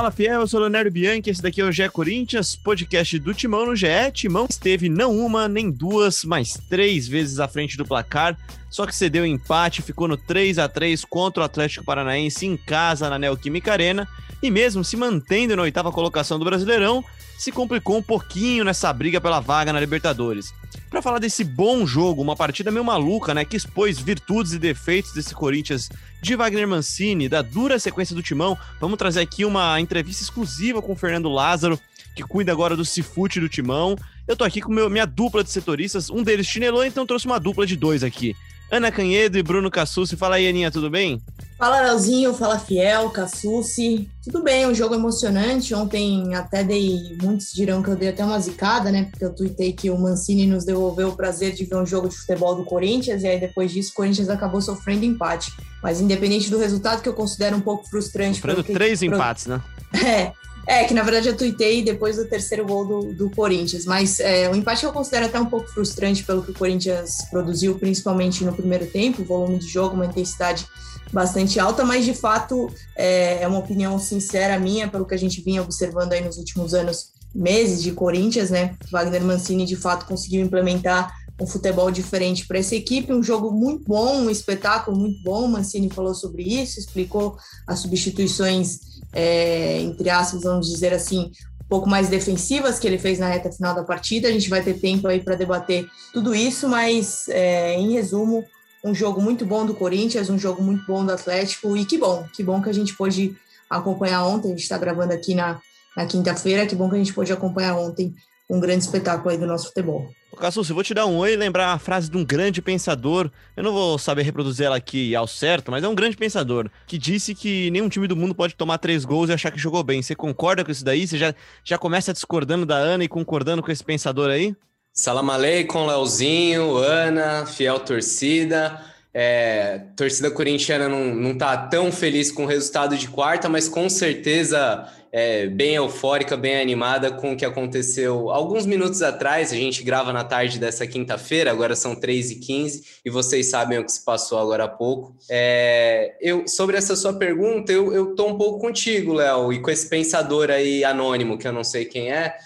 Fala Fiel, eu sou Leonardo Bianchi, esse daqui é o GE Corinthians, podcast do Timão no GE. Timão esteve não uma, nem duas, mas três vezes à frente do placar, só que cedeu empate, ficou no 3 a 3 contra o Atlético Paranaense em casa na Neoquímica Arena, e mesmo se mantendo na oitava colocação do Brasileirão, se complicou um pouquinho nessa briga pela vaga na Libertadores para falar desse bom jogo, uma partida meio maluca, né, que expôs virtudes e defeitos desse Corinthians de Wagner Mancini, da dura sequência do Timão. Vamos trazer aqui uma entrevista exclusiva com o Fernando Lázaro, que cuida agora do Cifute do Timão. Eu tô aqui com meu, minha dupla de setoristas, um deles chinelou, então trouxe uma dupla de dois aqui. Ana Canhedo e Bruno Cassucci. Fala aí, Aninha, tudo bem? Fala, Leozinho. Fala, Fiel, Cassucci. Tudo bem, um jogo emocionante. Ontem até dei, muitos dirão que eu dei até uma zicada, né? Porque eu tuitei que o Mancini nos devolveu o prazer de ver um jogo de futebol do Corinthians, e aí depois disso o Corinthians acabou sofrendo empate. Mas independente do resultado, que eu considero um pouco frustrante. Sofrendo três empates, né? É, é, que na verdade eu tuitei depois do terceiro gol do, do Corinthians, mas é, o empate eu considero até um pouco frustrante pelo que o Corinthians produziu, principalmente no primeiro tempo, volume de jogo, uma intensidade bastante alta, mas de fato é, é uma opinião sincera minha, pelo que a gente vinha observando aí nos últimos anos, meses de Corinthians, né? Wagner Mancini de fato conseguiu implementar um futebol diferente para essa equipe, um jogo muito bom, um espetáculo muito bom. Mancini falou sobre isso, explicou as substituições é, entre aspas, vamos dizer assim, um pouco mais defensivas que ele fez na reta final da partida. A gente vai ter tempo aí para debater tudo isso, mas é, em resumo, um jogo muito bom do Corinthians, um jogo muito bom do Atlético e que bom, que bom que a gente pôde acompanhar ontem. A gente está gravando aqui na, na quinta-feira, que bom que a gente pôde acompanhar ontem um grande espetáculo aí do nosso futebol. Cassus, eu vou te dar um oi e lembrar a frase de um grande pensador. Eu não vou saber reproduzir ela aqui ao certo, mas é um grande pensador que disse que nenhum time do mundo pode tomar três gols e achar que jogou bem. Você concorda com isso daí? Você já, já começa discordando da Ana e concordando com esse pensador aí? Salam com Leozinho, Ana, fiel torcida. É, torcida corintiana não, não tá tão feliz com o resultado de quarta, mas com certeza é, bem eufórica, bem animada com o que aconteceu alguns minutos atrás. A gente grava na tarde dessa quinta-feira, agora são 3h15, e vocês sabem o que se passou agora há pouco. É, eu, sobre essa sua pergunta, eu, eu tô um pouco contigo, Léo, e com esse pensador aí anônimo, que eu não sei quem é.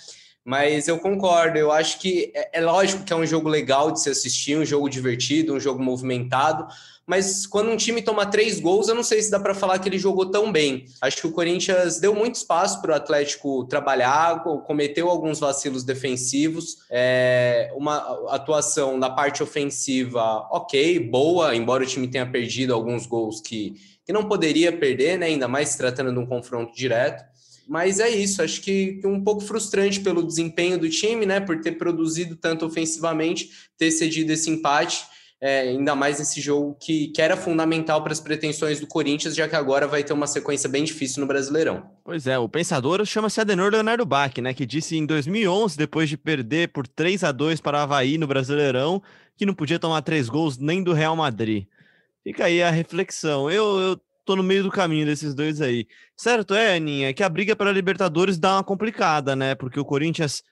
Mas eu concordo, eu acho que é, é lógico que é um jogo legal de se assistir, um jogo divertido, um jogo movimentado, mas quando um time toma três gols, eu não sei se dá para falar que ele jogou tão bem. Acho que o Corinthians deu muito espaço para o Atlético trabalhar, cometeu alguns vacilos defensivos, é, uma atuação na parte ofensiva ok, boa, embora o time tenha perdido alguns gols que, que não poderia perder, né, ainda mais se tratando de um confronto direto. Mas é isso, acho que um pouco frustrante pelo desempenho do time, né? Por ter produzido tanto ofensivamente, ter cedido esse empate, é, ainda mais nesse jogo que, que era fundamental para as pretensões do Corinthians, já que agora vai ter uma sequência bem difícil no Brasileirão. Pois é, o pensador chama-se Adenor Leonardo Bach, né? Que disse em 2011, depois de perder por 3 a 2 para Havaí no Brasileirão, que não podia tomar três gols nem do Real Madrid. Fica aí a reflexão. Eu, eu tô no meio do caminho desses dois aí. Certo é, Aninha, que a briga pela Libertadores dá uma complicada, né? Porque o Corinthians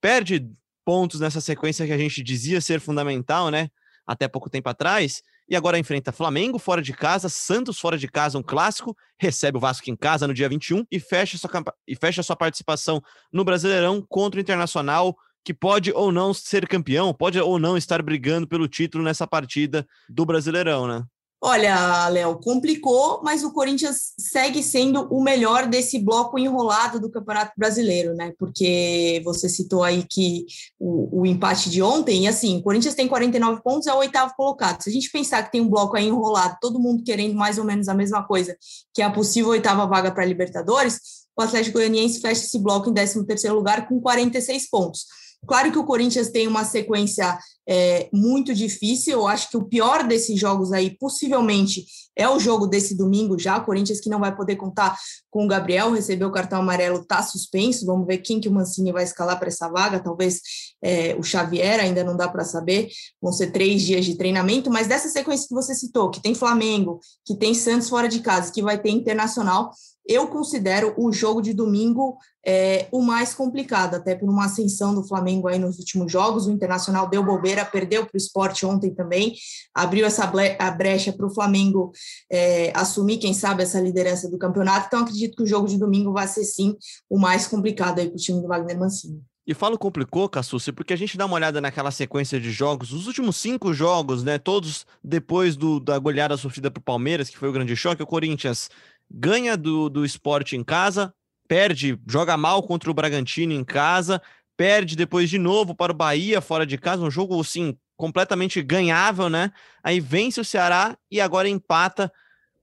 perde pontos nessa sequência que a gente dizia ser fundamental, né? Até pouco tempo atrás. E agora enfrenta Flamengo fora de casa, Santos fora de casa, um clássico, recebe o Vasco em casa no dia 21 e fecha sua, e fecha sua participação no Brasileirão contra o Internacional, que pode ou não ser campeão, pode ou não estar brigando pelo título nessa partida do Brasileirão, né? Olha, Léo, complicou, mas o Corinthians segue sendo o melhor desse bloco enrolado do Campeonato Brasileiro, né? Porque você citou aí que o, o, empate de ontem, e assim, o Corinthians tem 49 pontos, é o oitavo colocado. Se a gente pensar que tem um bloco aí enrolado, todo mundo querendo mais ou menos a mesma coisa, que é a possível oitava vaga para Libertadores, o Atlético Goianiense fecha esse bloco em 13 terceiro lugar com 46 pontos. Claro que o Corinthians tem uma sequência é, muito difícil. Eu acho que o pior desses jogos aí, possivelmente, é o jogo desse domingo já. O Corinthians que não vai poder contar com o Gabriel, recebeu o cartão amarelo, está suspenso. Vamos ver quem que o Mancini vai escalar para essa vaga. Talvez é, o Xavier, ainda não dá para saber. Vão ser três dias de treinamento. Mas dessa sequência que você citou, que tem Flamengo, que tem Santos fora de casa, que vai ter Internacional, eu considero o jogo de domingo é, o mais complicado, até por uma ascensão do Flamengo aí nos últimos jogos. O Internacional deu bobeira, perdeu para o esporte ontem também, abriu essa brecha para o Flamengo é, assumir, quem sabe, essa liderança do campeonato. Então, acredito que o jogo de domingo vai ser sim o mais complicado aí para o time do Wagner Mancini. E falo complicou, Cassucci, porque a gente dá uma olhada naquela sequência de jogos, os últimos cinco jogos, né? Todos depois do, da goleada sofrida para o Palmeiras, que foi o grande choque, o Corinthians ganha do, do esporte em casa, perde, joga mal contra o Bragantino em casa, perde depois de novo para o Bahia fora de casa, um jogo assim completamente ganhável, né? Aí vence o Ceará e agora empata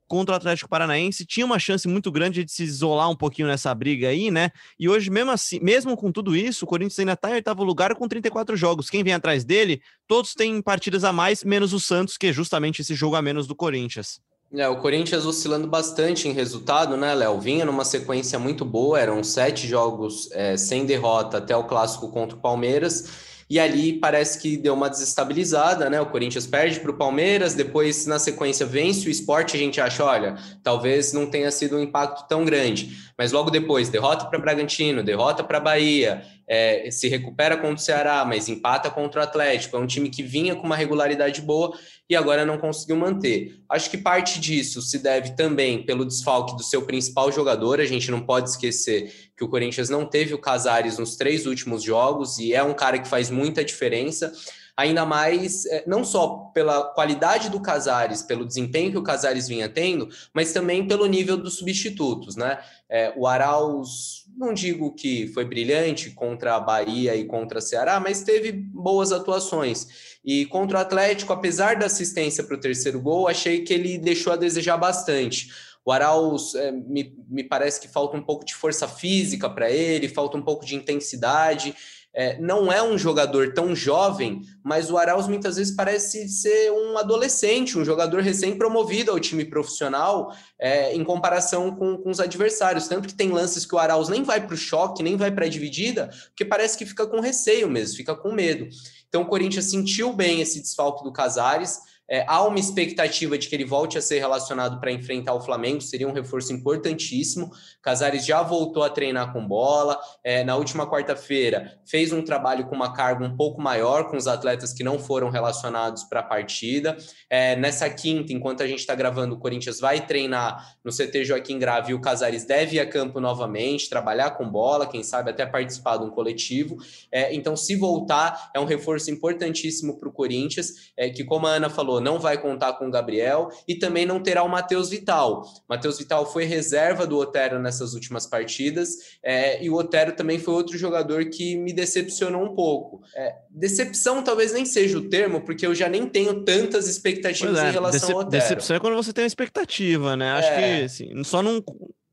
contra o Atlético Paranaense. Tinha uma chance muito grande de se isolar um pouquinho nessa briga aí, né? E hoje, mesmo assim, mesmo com tudo isso, o Corinthians ainda está em oitavo lugar com 34 jogos. Quem vem atrás dele, todos têm partidas a mais, menos o Santos, que é justamente esse jogo a menos do Corinthians. É, o Corinthians oscilando bastante em resultado, né, Léo? Vinha numa sequência muito boa, eram sete jogos é, sem derrota até o clássico contra o Palmeiras e ali parece que deu uma desestabilizada, né? O Corinthians perde para o Palmeiras, depois na sequência vence o esporte, a gente acha, olha, talvez não tenha sido um impacto tão grande, mas logo depois, derrota para Bragantino, derrota para Bahia, é, se recupera contra o Ceará, mas empata contra o Atlético, é um time que vinha com uma regularidade boa e agora não conseguiu manter. Acho que parte disso se deve também pelo desfalque do seu principal jogador. A gente não pode esquecer que o Corinthians não teve o Casares nos três últimos jogos e é um cara que faz muita diferença. Ainda mais, é, não só pela qualidade do Casares, pelo desempenho que o Casares vinha tendo, mas também pelo nível dos substitutos, né? É, o Arauz, não digo que foi brilhante contra a Bahia e contra a Ceará, mas teve boas atuações. E contra o Atlético, apesar da assistência para o terceiro gol, achei que ele deixou a desejar bastante. O Arauz é, me, me parece que falta um pouco de força física para ele, falta um pouco de intensidade. É, não é um jogador tão jovem, mas o Arauz muitas vezes parece ser um adolescente, um jogador recém-promovido ao time profissional é, em comparação com, com, os adversários. Tanto que tem lances que o Arauz nem vai para o choque, nem vai para a dividida, porque parece que fica com receio mesmo, fica com medo. Então o Corinthians sentiu bem esse desfalque do Casares. É, há uma expectativa de que ele volte a ser relacionado para enfrentar o Flamengo, seria um reforço importantíssimo. Casares já voltou a treinar com bola. É, na última quarta-feira, fez um trabalho com uma carga um pouco maior com os atletas que não foram relacionados para a partida. É, nessa quinta, enquanto a gente está gravando, o Corinthians vai treinar no CT Joaquim Grave e o Casares deve ir a campo novamente, trabalhar com bola, quem sabe até participar de um coletivo. É, então, se voltar, é um reforço importantíssimo para o Corinthians, é, que, como a Ana falou, falou, não vai contar com o Gabriel e também não terá o Matheus Vital. Matheus Vital foi reserva do Otero nessas últimas partidas é, e o Otero também foi outro jogador que me decepcionou um pouco. É, decepção talvez nem seja o termo, porque eu já nem tenho tantas expectativas é, em relação decep ao Otero. Decepção é quando você tem uma expectativa, né? Acho é. que assim, só não,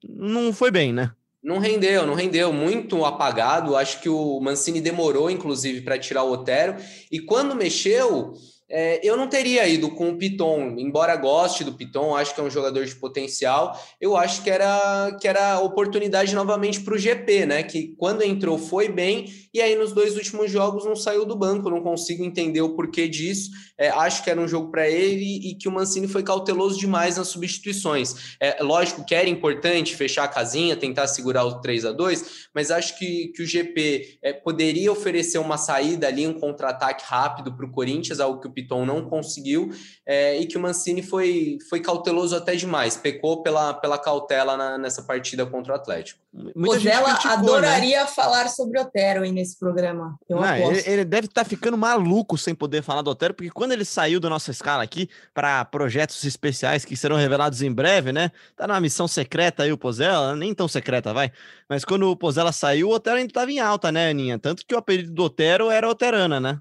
não foi bem, né? Não rendeu, não rendeu, muito apagado. Acho que o Mancini demorou, inclusive, para tirar o Otero. E quando mexeu, é, eu não teria ido com o Piton, embora goste do Piton, acho que é um jogador de potencial. Eu acho que era que era oportunidade novamente para o GP, né? Que quando entrou foi bem e aí nos dois últimos jogos não saiu do banco. Não consigo entender o porquê disso. É, acho que era um jogo para ele e que o Mancini foi cauteloso demais nas substituições. É lógico que era importante fechar a casinha, tentar segurar o 3 a 2 mas acho que, que o GP é, poderia oferecer uma saída ali, um contra-ataque rápido para o Corinthians, algo que o Piton não conseguiu, é, e que o Mancini foi, foi cauteloso até demais, pecou pela, pela cautela na, nessa partida contra o Atlético. Ela né? adoraria né? falar sobre Otero aí nesse programa. Não, ele, ele, deve estar tá ficando maluco sem poder falar do Otero, porque quando ele saiu da nossa escala aqui para projetos especiais que serão revelados em breve, né? Tá numa missão secreta aí o Pozella, nem tão secreta, vai. Mas quando o Pozella saiu, o Otero ainda estava em alta, né, Aninha? Tanto que o apelido do Otero era Oterana, né?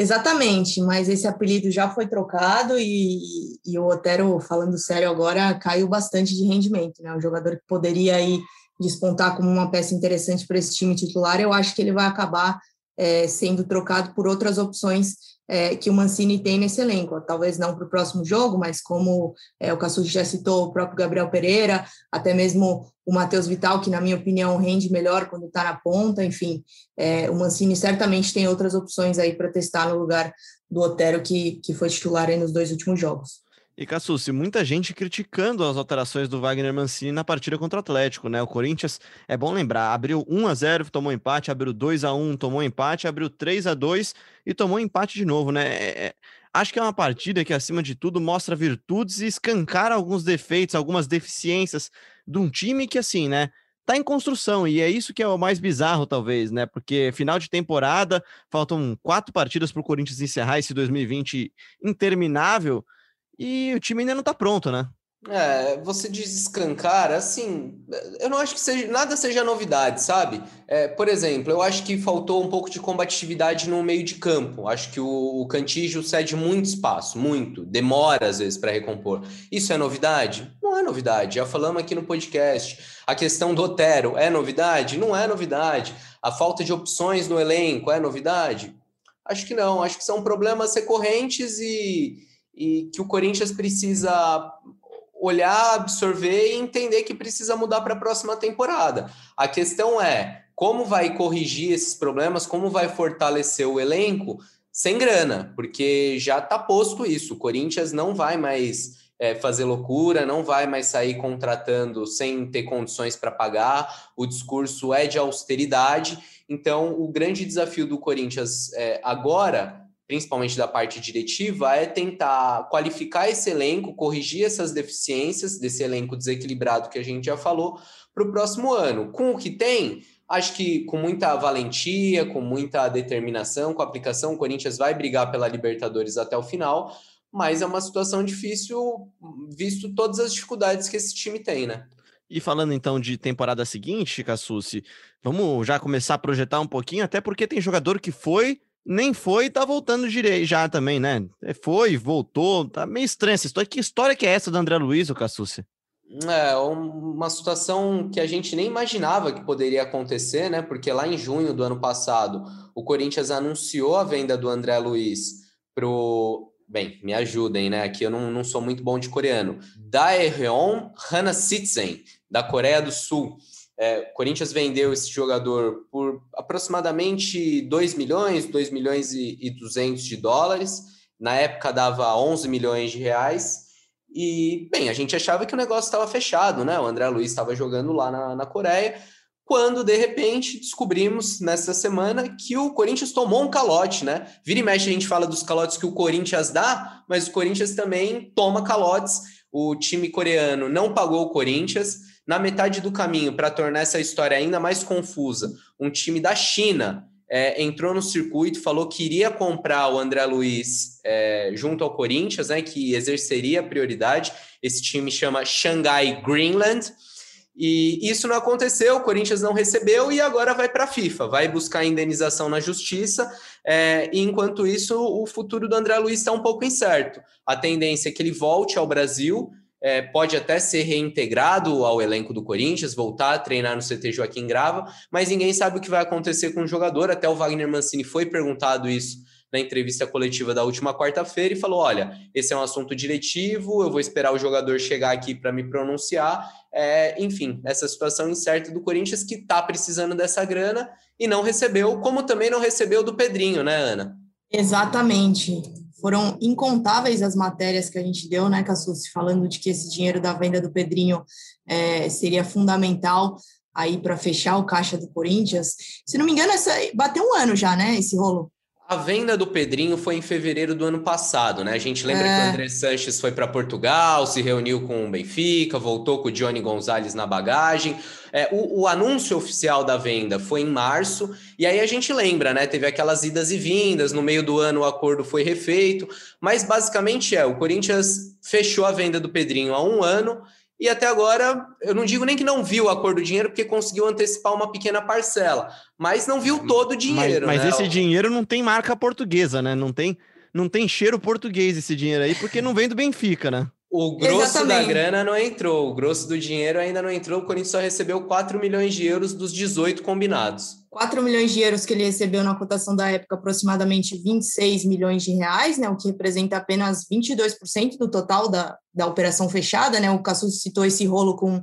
Exatamente, mas esse apelido já foi trocado e, e o Otero, falando sério agora, caiu bastante de rendimento, né? Um jogador que poderia aí despontar como uma peça interessante para esse time titular, eu acho que ele vai acabar é, sendo trocado por outras opções é, que o Mancini tem nesse elenco. Talvez não para o próximo jogo, mas como é, o Cassucci já citou, o próprio Gabriel Pereira, até mesmo o Matheus Vital, que na minha opinião rende melhor quando está na ponta. Enfim, é, o Mancini certamente tem outras opções aí para testar no lugar do Otero, que, que foi titular nos dois últimos jogos. E Cassucci, muita gente criticando as alterações do Wagner Mancini na partida contra o Atlético, né? O Corinthians, é bom lembrar, abriu 1 a 0 tomou empate, abriu 2 a 1 tomou empate, abriu 3 a 2 e tomou empate de novo, né? É, é, Acho que é uma partida que, acima de tudo, mostra virtudes e escancara alguns defeitos, algumas deficiências de um time que, assim, né, tá em construção. E é isso que é o mais bizarro, talvez, né? Porque final de temporada, faltam quatro partidas para o Corinthians encerrar esse 2020 interminável e o time ainda não tá pronto, né? É, você diz escancar, assim, eu não acho que seja, nada seja novidade, sabe? É, por exemplo, eu acho que faltou um pouco de combatividade no meio de campo. Acho que o, o Cantígio cede muito espaço, muito, demora às vezes para recompor. Isso é novidade? Não é novidade, já falamos aqui no podcast. A questão do Otero é novidade? Não é novidade. A falta de opções no elenco é novidade? Acho que não, acho que são problemas recorrentes e, e que o Corinthians precisa olhar, absorver e entender que precisa mudar para a próxima temporada. A questão é como vai corrigir esses problemas, como vai fortalecer o elenco sem grana, porque já está posto isso. O Corinthians não vai mais é, fazer loucura, não vai mais sair contratando sem ter condições para pagar. O discurso é de austeridade. Então, o grande desafio do Corinthians é, agora principalmente da parte diretiva, é tentar qualificar esse elenco, corrigir essas deficiências desse elenco desequilibrado que a gente já falou para o próximo ano. Com o que tem, acho que com muita valentia, com muita determinação, com aplicação, o Corinthians vai brigar pela Libertadores até o final, mas é uma situação difícil, visto todas as dificuldades que esse time tem, né? E falando então de temporada seguinte, Cassucci, vamos já começar a projetar um pouquinho, até porque tem jogador que foi nem foi e tá voltando direito já também, né? É, foi, voltou, tá meio estranha essa história. Que história que é essa do André Luiz, o Cassucci? É, uma situação que a gente nem imaginava que poderia acontecer, né? Porque lá em junho do ano passado, o Corinthians anunciou a venda do André Luiz pro. Bem, me ajudem, né? Aqui eu não, não sou muito bom de coreano. Daeheon Hanasitsen, da Coreia do Sul. É, Corinthians vendeu esse jogador por aproximadamente 2 milhões, 2 milhões e, e 200 de dólares. Na época dava 11 milhões de reais. E, bem, a gente achava que o negócio estava fechado, né? O André Luiz estava jogando lá na, na Coreia. Quando, de repente, descobrimos nessa semana que o Corinthians tomou um calote, né? Vira e mexe a gente fala dos calotes que o Corinthians dá, mas o Corinthians também toma calotes. O time coreano não pagou o Corinthians na metade do caminho, para tornar essa história ainda mais confusa, um time da China é, entrou no circuito, falou que iria comprar o André Luiz é, junto ao Corinthians, né, que exerceria a prioridade. Esse time chama Shanghai Greenland. E isso não aconteceu, o Corinthians não recebeu e agora vai para a FIFA, vai buscar indenização na justiça. É, e enquanto isso, o futuro do André Luiz está um pouco incerto. A tendência é que ele volte ao Brasil, é, pode até ser reintegrado ao elenco do Corinthians, voltar a treinar no CT Joaquim Grava, mas ninguém sabe o que vai acontecer com o jogador. Até o Wagner Mancini foi perguntado isso na entrevista coletiva da última quarta-feira e falou: olha, esse é um assunto diretivo, eu vou esperar o jogador chegar aqui para me pronunciar. É, enfim, essa situação incerta do Corinthians que está precisando dessa grana e não recebeu, como também não recebeu do Pedrinho, né, Ana? Exatamente. Foram incontáveis as matérias que a gente deu, né, Cassucci, falando de que esse dinheiro da venda do Pedrinho é, seria fundamental aí para fechar o caixa do Corinthians. Se não me engano, essa, bateu um ano já, né, esse rolo. A venda do Pedrinho foi em fevereiro do ano passado, né? A gente lembra é. que o André Sanches foi para Portugal, se reuniu com o Benfica, voltou com o Johnny Gonzalez na bagagem. É, o, o, anúncio oficial da venda foi em março, e aí a gente lembra, né? Teve aquelas idas e vindas, no meio do ano o acordo foi refeito, mas basicamente é: o Corinthians fechou a venda do Pedrinho há um ano e até agora, eu não digo nem que não viu a cor do dinheiro, porque conseguiu antecipar uma pequena parcela, mas não viu todo o dinheiro. Mas, mas né? esse dinheiro não tem marca portuguesa, né? Não tem, não tem cheiro português esse dinheiro aí, porque não vem do Benfica, né? O grosso Exatamente. da grana não entrou, o grosso do dinheiro ainda não entrou. O Corinthians só recebeu 4 milhões de euros dos 18 combinados. 4 milhões de euros que ele recebeu na cotação da época, aproximadamente 26 milhões de reais, né, o que representa apenas 22% do total da, da operação fechada. Né? O Cassus citou esse rolo com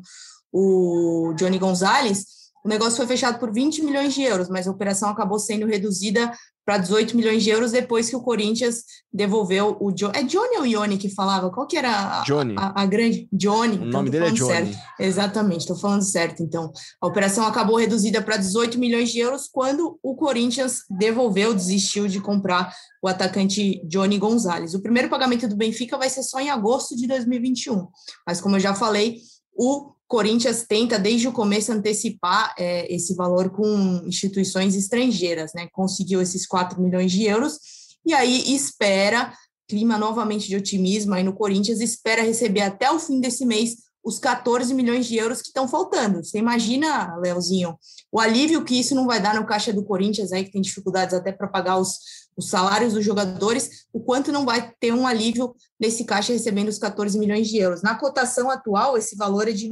o Johnny Gonzalez. o negócio foi fechado por 20 milhões de euros, mas a operação acabou sendo reduzida para 18 milhões de euros depois que o Corinthians devolveu o John. É Johnny ou Ione que falava? Qual que era a, Johnny. a, a grande? Johnny. O nome dele é Johnny. Certo. Exatamente, estou falando certo. Então, a operação acabou reduzida para 18 milhões de euros quando o Corinthians devolveu, desistiu de comprar o atacante Johnny Gonzalez. O primeiro pagamento do Benfica vai ser só em agosto de 2021. Mas, como eu já falei, o Corinthians tenta desde o começo antecipar é, esse valor com instituições estrangeiras, né? Conseguiu esses 4 milhões de euros e aí espera, clima novamente de otimismo aí no Corinthians, espera receber até o fim desse mês os 14 milhões de euros que estão faltando. Você imagina, Leozinho, o alívio que isso não vai dar no caixa do Corinthians aí, que tem dificuldades até para pagar os, os salários dos jogadores, o quanto não vai ter um alívio nesse caixa recebendo os 14 milhões de euros. Na cotação atual, esse valor é de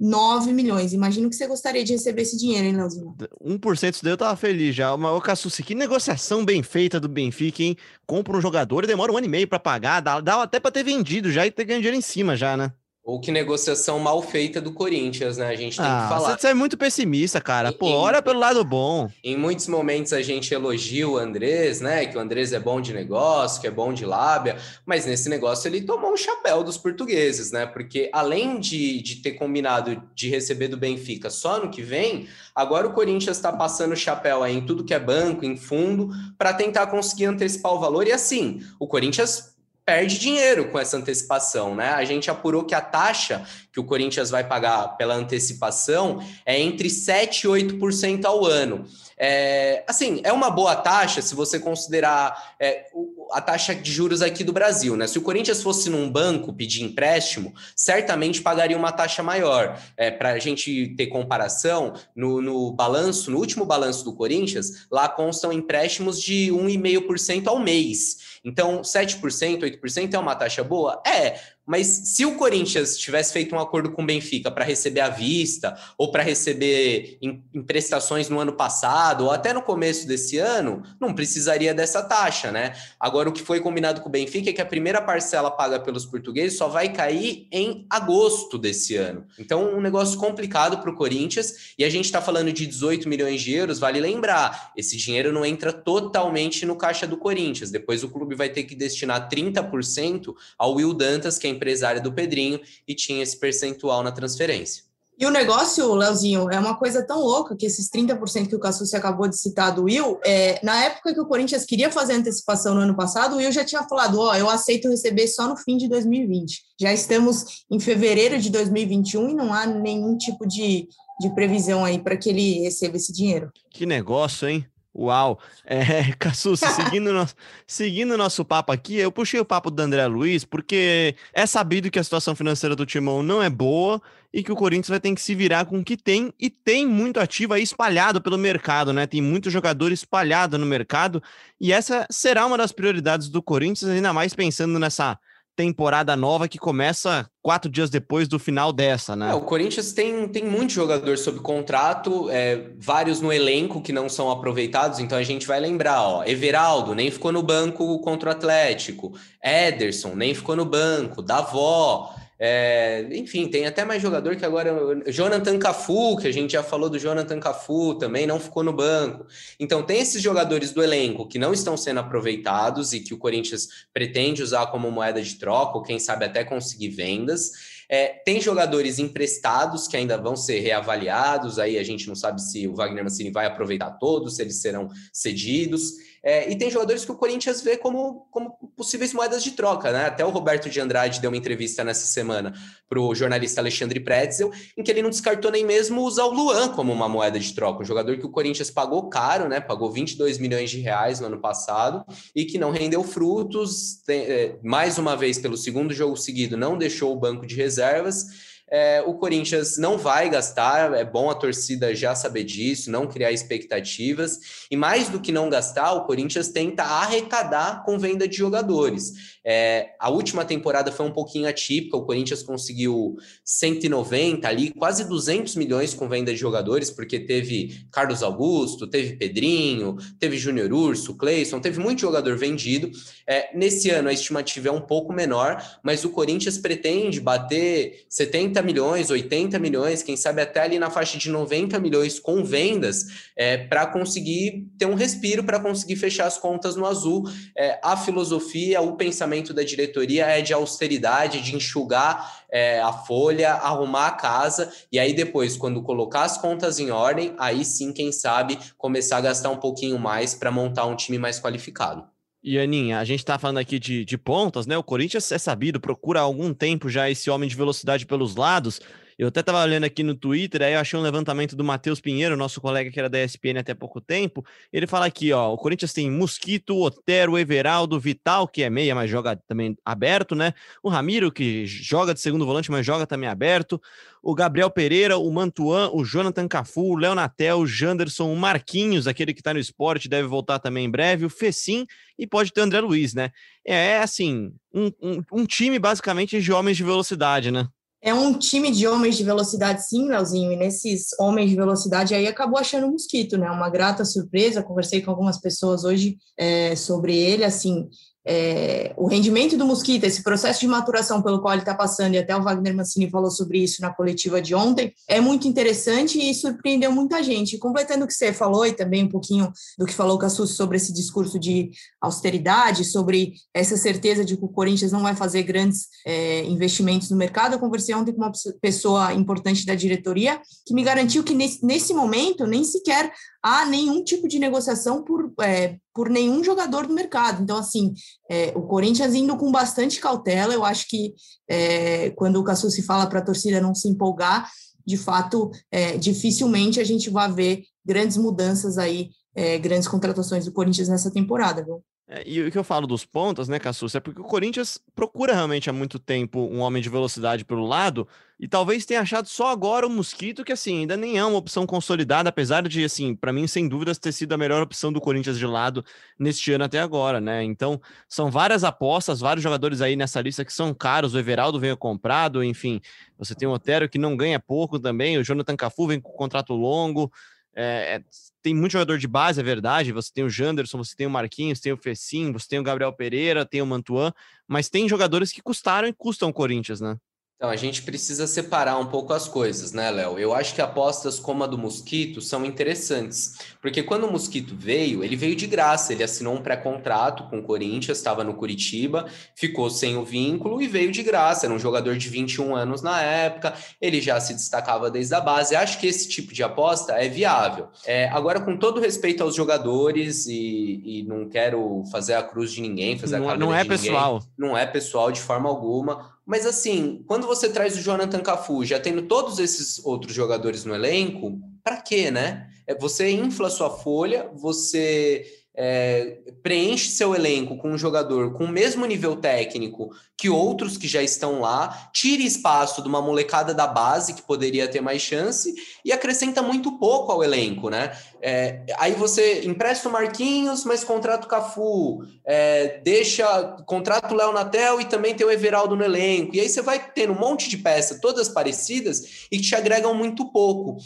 91,9 milhões. Imagino que você gostaria de receber esse dinheiro, hein, Leozinho? 1% disso daí eu tava feliz já. Mas, ô Cassucci, que negociação bem feita do Benfica, hein? Compra um jogador e demora um ano e meio para pagar, dá, dá até para ter vendido já e ter ganho dinheiro em cima já, né? Ou que negociação mal feita do Corinthians, né? A gente tem ah, que falar. Você é muito pessimista, cara. Pô, em, olha pelo lado bom. Em muitos momentos a gente elogia o Andrés, né? Que o Andrés é bom de negócio, que é bom de lábia, mas nesse negócio ele tomou um chapéu dos portugueses, né? Porque além de, de ter combinado de receber do Benfica só no que vem, agora o Corinthians está passando o chapéu aí em tudo que é banco, em fundo, para tentar conseguir antecipar o valor. E assim, o Corinthians perde dinheiro com essa antecipação, né? A gente apurou que a taxa que o Corinthians vai pagar pela antecipação é entre 7 e 8% ao ano. É, assim, é uma boa taxa se você considerar é, a taxa de juros aqui do Brasil, né? Se o Corinthians fosse num banco pedir empréstimo, certamente pagaria uma taxa maior. É, Para a gente ter comparação, no, no balanço, no último balanço do Corinthians, lá constam empréstimos de 1,5% ao mês. Então, 7%, 8% é uma taxa boa? É, mas se o Corinthians tivesse feito um acordo com o Benfica para receber à vista, ou para receber em, prestações no ano passado, ou até no começo desse ano, não precisaria dessa taxa, né? Agora, o que foi combinado com o Benfica é que a primeira parcela paga pelos portugueses só vai cair em agosto desse ano. Então, um negócio complicado para o Corinthians, e a gente está falando de 18 milhões de euros, vale lembrar, esse dinheiro não entra totalmente no caixa do Corinthians. Depois o clube vai ter que destinar 30% ao Will Dantas, que é empresária do Pedrinho e tinha esse percentual na transferência. E o negócio, Leozinho, é uma coisa tão louca que esses 30% que o Cassucci acabou de citar do Will, é, na época que o Corinthians queria fazer antecipação no ano passado, o Will já tinha falado, ó, oh, eu aceito receber só no fim de 2020. Já estamos em fevereiro de 2021 e não há nenhum tipo de, de previsão aí para que ele receba esse dinheiro. Que negócio, hein? Uau! É, Cassus, seguindo, no, seguindo o nosso papo aqui, eu puxei o papo do André Luiz, porque é sabido que a situação financeira do Timão não é boa e que o Corinthians vai ter que se virar com o que tem, e tem muito ativo aí espalhado pelo mercado, né? Tem muito jogador espalhado no mercado, e essa será uma das prioridades do Corinthians, ainda mais pensando nessa temporada nova que começa quatro dias depois do final dessa, né? É, o Corinthians tem, tem muito jogador sob contrato, é, vários no elenco que não são aproveitados, então a gente vai lembrar, ó, Everaldo nem ficou no banco contra o Atlético, Ederson nem ficou no banco, Davó, é, enfim, tem até mais jogador que agora. Jonathan Cafu, que a gente já falou do Jonathan Cafu, também não ficou no banco. Então, tem esses jogadores do elenco que não estão sendo aproveitados e que o Corinthians pretende usar como moeda de troca, ou quem sabe até conseguir vendas. É, tem jogadores emprestados que ainda vão ser reavaliados, aí a gente não sabe se o Wagner Mancini vai aproveitar todos, se eles serão cedidos. É, e tem jogadores que o Corinthians vê como, como possíveis moedas de troca, né? Até o Roberto de Andrade deu uma entrevista nessa semana para o jornalista Alexandre Pretzel, em que ele não descartou nem mesmo usar o Luan como uma moeda de troca, um jogador que o Corinthians pagou caro, né? Pagou 22 milhões de reais no ano passado e que não rendeu frutos, tem, é, mais uma vez pelo segundo jogo seguido, não deixou o banco de reservas é, o Corinthians não vai gastar, é bom a torcida já saber disso, não criar expectativas. E mais do que não gastar, o Corinthians tenta arrecadar com venda de jogadores. É, a última temporada foi um pouquinho atípica, o Corinthians conseguiu 190 ali, quase 200 milhões com venda de jogadores, porque teve Carlos Augusto, teve Pedrinho, teve Júnior Urso, Cleison, teve muito jogador vendido. É, nesse ano a estimativa é um pouco menor, mas o Corinthians pretende bater 70 milhões, 80 milhões, quem sabe até ali na faixa de 90 milhões com vendas, é, para conseguir ter um respiro, para conseguir fechar as contas no azul. É, a filosofia, o pensamento da diretoria é de austeridade, de enxugar é, a folha, arrumar a casa, e aí depois, quando colocar as contas em ordem, aí sim, quem sabe, começar a gastar um pouquinho mais para montar um time mais qualificado. E Aninha, a gente tá falando aqui de, de pontas, né? O Corinthians é sabido, procura há algum tempo já esse homem de velocidade pelos lados. Eu até estava olhando aqui no Twitter, aí eu achei um levantamento do Matheus Pinheiro, nosso colega que era da ESPN até pouco tempo. Ele fala aqui, ó, o Corinthians tem Mosquito, Otero, Everaldo, Vital, que é meia, mas joga também aberto, né? O Ramiro, que joga de segundo volante, mas joga também aberto. O Gabriel Pereira, o Mantuan, o Jonathan Cafu, o Leonatel, o Janderson, o Marquinhos, aquele que está no esporte, deve voltar também em breve, o Fecim e pode ter o André Luiz, né? É, assim, um, um, um time basicamente de homens de velocidade, né? É um time de homens de velocidade, sim, Leozinho, e nesses homens de velocidade aí acabou achando um mosquito, né? Uma grata surpresa. Conversei com algumas pessoas hoje é, sobre ele, assim, é, o rendimento do Mosquito, esse processo de maturação pelo qual ele está passando, e até o Wagner Mancini falou sobre isso na coletiva de ontem, é muito interessante e surpreendeu muita gente. Completando o que você falou e também um pouquinho do que falou o Cassus sobre esse discurso de austeridade, sobre essa certeza de que o Corinthians não vai fazer grandes é, investimentos no mercado, eu conversei ontem com uma pessoa importante da diretoria que me garantiu que nesse, nesse momento nem sequer há nenhum tipo de negociação por, é, por nenhum jogador do mercado. Então, assim, é, o Corinthians indo com bastante cautela, eu acho que é, quando o Cassu se fala para a torcida não se empolgar, de fato, é, dificilmente a gente vai ver grandes mudanças aí, é, grandes contratações do Corinthians nessa temporada, viu? É, e o que eu falo dos pontas, né, Cassus, é porque o Corinthians procura realmente há muito tempo um homem de velocidade pelo lado e talvez tenha achado só agora o Mosquito, que assim, ainda nem é uma opção consolidada, apesar de, assim, para mim, sem dúvidas, ter sido a melhor opção do Corinthians de lado neste ano até agora, né? Então, são várias apostas, vários jogadores aí nessa lista que são caros, o Everaldo veio comprado, enfim, você tem o Otero que não ganha pouco também, o Jonathan Cafu vem com contrato longo. É, é, tem muito jogador de base, é verdade. Você tem o Janderson, você tem o Marquinhos, tem o Fecim, você tem o Gabriel Pereira, tem o Mantuan, mas tem jogadores que custaram e custam o Corinthians, né? Então, a gente precisa separar um pouco as coisas, né, Léo? Eu acho que apostas como a do Mosquito são interessantes, porque quando o Mosquito veio, ele veio de graça, ele assinou um pré-contrato com o Corinthians, estava no Curitiba, ficou sem o vínculo e veio de graça. Era um jogador de 21 anos na época, ele já se destacava desde a base. Acho que esse tipo de aposta é viável. É, agora, com todo respeito aos jogadores, e, e, não quero fazer a cruz de ninguém, fazer não, a não é de pessoal. Ninguém, não é pessoal de forma alguma mas assim, quando você traz o Jonathan Cafu, já tendo todos esses outros jogadores no elenco, para quê, né? É, você infla sua folha, você é, preenche seu elenco com um jogador com o mesmo nível técnico que outros que já estão lá, tire espaço de uma molecada da base que poderia ter mais chance e acrescenta muito pouco ao elenco, né? É, aí você empresta o Marquinhos, mas contrata o Cafu, é, deixa, contrata o Léo Natel e também tem o Everaldo no elenco. E aí você vai tendo um monte de peças, todas parecidas, e que te agregam muito pouco.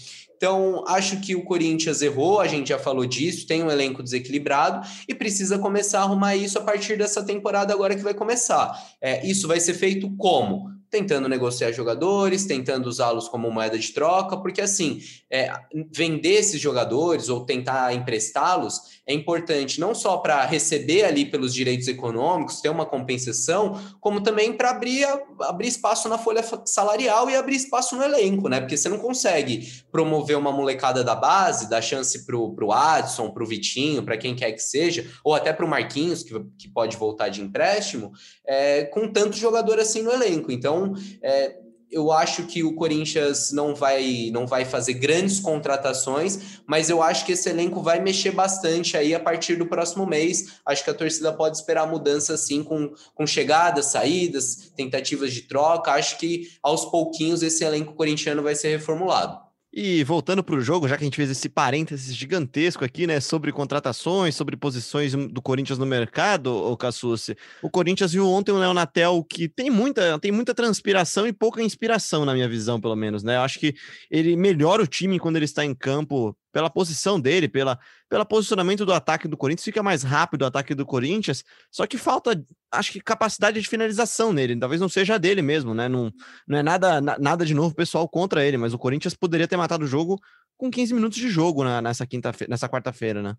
Então, acho que o Corinthians errou, a gente já falou disso, tem um elenco desequilibrado e precisa começar a arrumar isso a partir dessa temporada agora que vai começar. É, isso vai ser feito como? Tentando negociar jogadores, tentando usá-los como moeda de troca, porque assim, é, vender esses jogadores ou tentar emprestá-los é importante não só para receber ali pelos direitos econômicos, ter uma compensação, como também para abrir, abrir espaço na folha salarial e abrir espaço no elenco, né? Porque você não consegue promover uma molecada da base, dar chance para o Adson, para o Vitinho, para quem quer que seja, ou até para o Marquinhos, que, que pode voltar de empréstimo, é, com tanto jogador assim no elenco. Então, é, eu acho que o Corinthians não vai não vai fazer grandes contratações, mas eu acho que esse elenco vai mexer bastante aí a partir do próximo mês. Acho que a torcida pode esperar mudança assim com, com chegadas, saídas, tentativas de troca. Acho que aos pouquinhos esse elenco corintiano vai ser reformulado. E voltando para o jogo, já que a gente fez esse parênteses gigantesco aqui, né, sobre contratações, sobre posições do Corinthians no mercado, o Cassucci, o Corinthians viu ontem o Leonatel que tem muita, tem muita transpiração e pouca inspiração, na minha visão, pelo menos, né? Eu acho que ele melhora o time quando ele está em campo pela posição dele, pela, pelo posicionamento do ataque do Corinthians, fica mais rápido o ataque do Corinthians, só que falta, acho que capacidade de finalização nele, talvez não seja dele mesmo, né? Não, não é nada, nada de novo pessoal contra ele, mas o Corinthians poderia ter matado o jogo com 15 minutos de jogo na, nessa quinta nessa quarta-feira, né?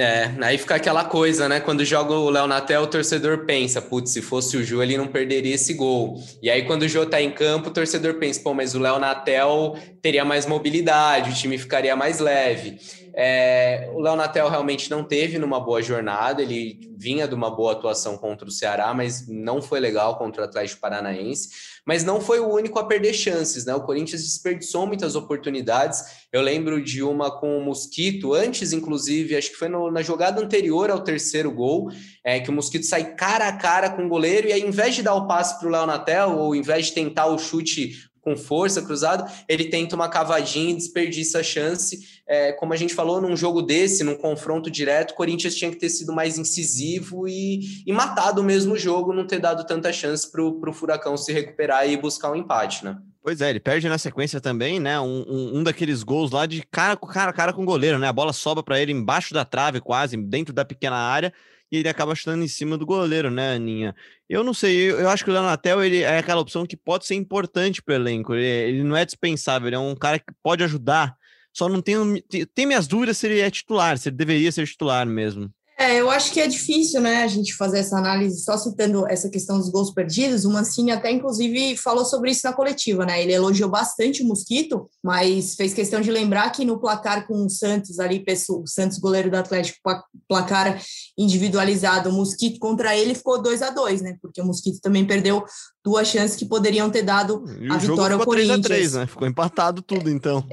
É, aí fica aquela coisa, né? Quando joga o Léo Natel, o torcedor pensa, putz, se fosse o Jô, ele não perderia esse gol. E aí, quando o Jô tá em campo, o torcedor pensa, pô, mas o Léo Natel teria mais mobilidade, o time ficaria mais leve. É, o Léo Natel realmente não teve numa boa jornada, ele vinha de uma boa atuação contra o Ceará, mas não foi legal contra o Atlético Paranaense mas não foi o único a perder chances, né? O Corinthians desperdiçou muitas oportunidades. Eu lembro de uma com o Mosquito, antes, inclusive, acho que foi no, na jogada anterior ao terceiro gol, é, que o Mosquito sai cara a cara com o goleiro, e aí, invés de dar o passe para o Léo Natel, ou ao invés de tentar o chute com força, cruzado, ele tenta uma cavadinha e desperdiça a chance. É, como a gente falou, num jogo desse, num confronto direto, o Corinthians tinha que ter sido mais incisivo e, e matado mesmo o jogo, não ter dado tanta chance para o Furacão se recuperar e buscar um empate, né? Pois é, ele perde na sequência também, né? Um, um, um daqueles gols lá de cara, cara, cara com o goleiro, né? A bola sobra para ele embaixo da trave, quase, dentro da pequena área e ele acaba chutando em cima do goleiro, né, Aninha? Eu não sei, eu, acho que o Leonatel ele é aquela opção que pode ser importante para o elenco. Ele, ele, não é dispensável, ele é um cara que pode ajudar. Só não tenho, tem minhas dúvidas se ele é titular, se ele deveria ser titular mesmo. É, eu acho que é difícil, né, a gente fazer essa análise só citando essa questão dos gols perdidos. O Mancini até, inclusive, falou sobre isso na coletiva, né? Ele elogiou bastante o Mosquito, mas fez questão de lembrar que no placar com o Santos ali, o Santos goleiro do Atlético, placar individualizado, o Mosquito contra ele ficou 2 a 2 né? Porque o Mosquito também perdeu duas chances que poderiam ter dado a vitória ao Corinthians. 3 a 3, né? Ficou empatado tudo, então.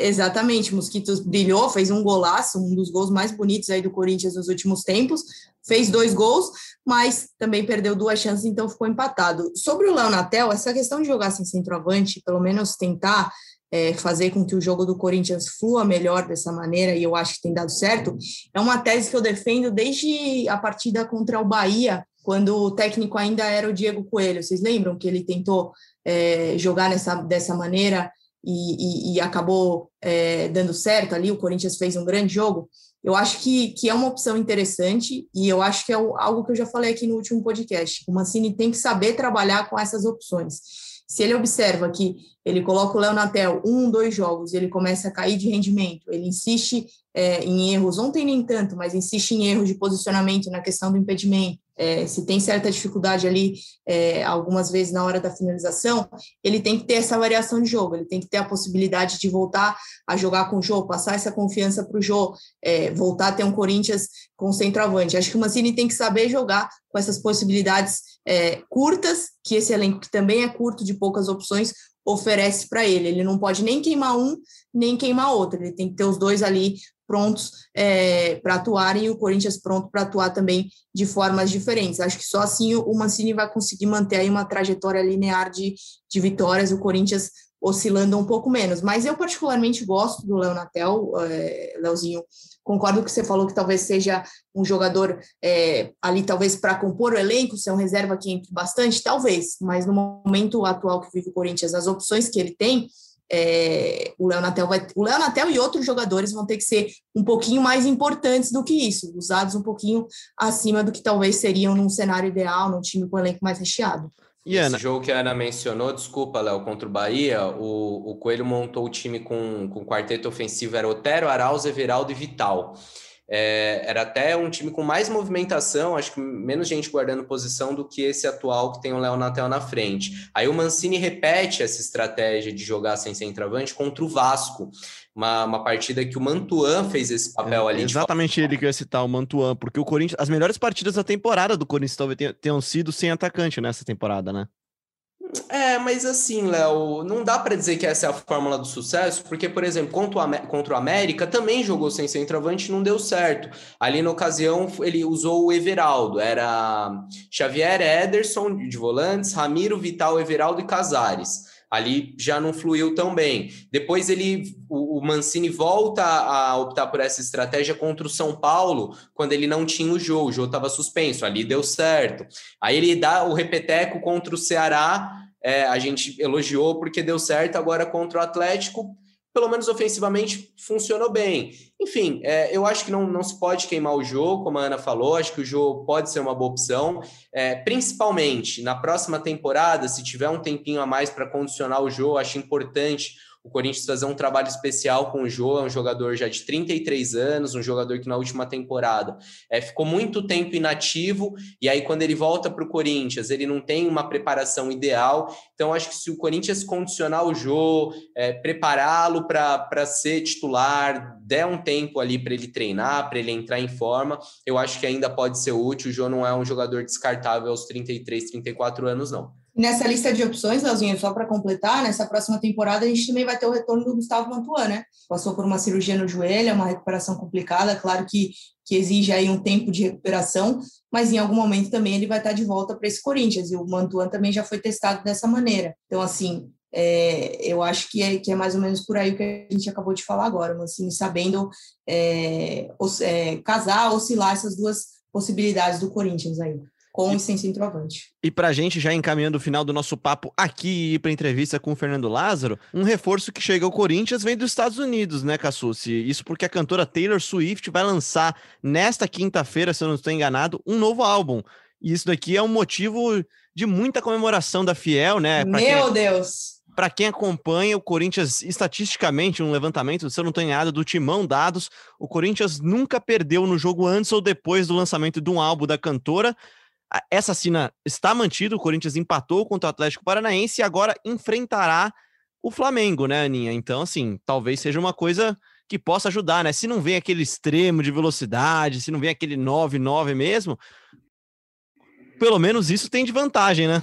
Exatamente, Mosquitos brilhou, fez um golaço, um dos gols mais bonitos aí do Corinthians nos últimos tempos, fez dois gols, mas também perdeu duas chances, então ficou empatado. Sobre o Léo Natel, essa questão de jogar sem centroavante, pelo menos tentar é, fazer com que o jogo do Corinthians flua melhor dessa maneira, e eu acho que tem dado certo, é uma tese que eu defendo desde a partida contra o Bahia, quando o técnico ainda era o Diego Coelho. Vocês lembram que ele tentou é, jogar nessa, dessa maneira? E, e, e acabou é, dando certo ali, o Corinthians fez um grande jogo, eu acho que, que é uma opção interessante e eu acho que é algo que eu já falei aqui no último podcast. O Mancini tem que saber trabalhar com essas opções. Se ele observa que ele coloca o Léo Natel um, dois jogos, ele começa a cair de rendimento, ele insiste é, em erros, ontem nem tanto, mas insiste em erros de posicionamento na questão do impedimento, é, se tem certa dificuldade ali, é, algumas vezes na hora da finalização, ele tem que ter essa variação de jogo, ele tem que ter a possibilidade de voltar a jogar com o Jô, passar essa confiança para o Jô, é, voltar a ter um Corinthians com centroavante. Acho que o Mancini tem que saber jogar com essas possibilidades é, curtas, que esse elenco, que também é curto, de poucas opções, oferece para ele. Ele não pode nem queimar um, nem queimar outro. Ele tem que ter os dois ali prontos é, para atuar e o Corinthians pronto para atuar também de formas diferentes. Acho que só assim o Mancini vai conseguir manter aí uma trajetória linear de, de vitórias, o Corinthians oscilando um pouco menos. Mas eu particularmente gosto do Léo Natel, é, Leozinho. Concordo que você falou que talvez seja um jogador é, ali, talvez para compor o elenco, ser um reserva que entre bastante, talvez, mas no momento atual que vive o Corinthians, as opções que ele tem, é, o Léo Natel vai, o Léo Natel e outros jogadores vão ter que ser um pouquinho mais importantes do que isso, usados um pouquinho acima do que talvez seriam num cenário ideal, num time com elenco mais recheado. E Esse Ana... jogo que a Ana mencionou, desculpa, Léo, contra o Bahia, o, o Coelho montou o time com, com quarteto ofensivo, era Otero, Arauz, Everaldo e Vital. É, era até um time com mais movimentação, acho que menos gente guardando posição do que esse atual que tem o Léo Natel na frente. Aí o Mancini repete essa estratégia de jogar sem centroavante contra o Vasco. Uma, uma partida que o Mantuan fez esse papel é, ali. Exatamente ele que ia citar, o Mantuan, porque o Corinthians, as melhores partidas da temporada do Corinthians talvez tenham sido sem atacante nessa temporada, né? É, mas assim, Léo, não dá para dizer que essa é a fórmula do sucesso, porque, por exemplo, contra o, contra o América também jogou sem centroavante e não deu certo. Ali na ocasião, ele usou o Everaldo, era Xavier Ederson de volantes, Ramiro, Vital, Everaldo e Casares. Ali já não fluiu tão bem. Depois ele, o, Mancini volta a optar por essa estratégia contra o São Paulo, quando ele não tinha o jogo, o jogo estava suspenso, ali deu certo. Aí ele dá o repeteco contra o Ceará, é, a gente elogiou porque deu certo, agora contra o Atlético pelo menos ofensivamente, funcionou bem. Enfim, é, eu acho que não, não se pode queimar o jogo, como a Ana falou, acho que o jogo pode ser uma boa opção, é, principalmente na próxima temporada, se tiver um tempinho a mais para condicionar o jogo, acho importante o Corinthians fazer um trabalho especial com o Jô, é um jogador já de 33 anos, um jogador que na última temporada é, ficou muito tempo inativo, e aí quando ele volta para o Corinthians, ele não tem uma preparação ideal. Então, acho que se o Corinthians condicionar o Jô, é, prepará-lo para ser titular, der um tempo ali para ele treinar, para ele entrar em forma, eu acho que ainda pode ser útil. O Jô não é um jogador descartável aos 33, 34 anos, não. Nessa lista de opções, Leozinho, só para completar, nessa próxima temporada a gente também vai ter o retorno do Gustavo Mantuan, né? Passou por uma cirurgia no joelho, é uma recuperação complicada, claro que, que exige aí um tempo de recuperação, mas em algum momento também ele vai estar de volta para esse Corinthians, e o Mantuan também já foi testado dessa maneira. Então, assim, é, eu acho que é, que é mais ou menos por aí o que a gente acabou de falar agora, assim, sabendo é, os, é, casar, oscilar essas duas possibilidades do Corinthians aí com e sem centroavante. E para a gente, já encaminhando o final do nosso papo aqui para entrevista com o Fernando Lázaro, um reforço que chega ao Corinthians vem dos Estados Unidos, né, Cassucci? Isso porque a cantora Taylor Swift vai lançar nesta quinta-feira, se eu não estou enganado, um novo álbum. E isso daqui é um motivo de muita comemoração da Fiel, né? Pra Meu quem... Deus! Para quem acompanha o Corinthians, estatisticamente, um levantamento, se eu não estou enganado, do Timão Dados, o Corinthians nunca perdeu no jogo antes ou depois do lançamento de um álbum da cantora essa cena está mantida, o Corinthians empatou contra o Atlético Paranaense e agora enfrentará o Flamengo, né, Aninha? Então, assim, talvez seja uma coisa que possa ajudar, né? Se não vem aquele extremo de velocidade, se não vem aquele 9-9 mesmo, pelo menos isso tem de vantagem, né?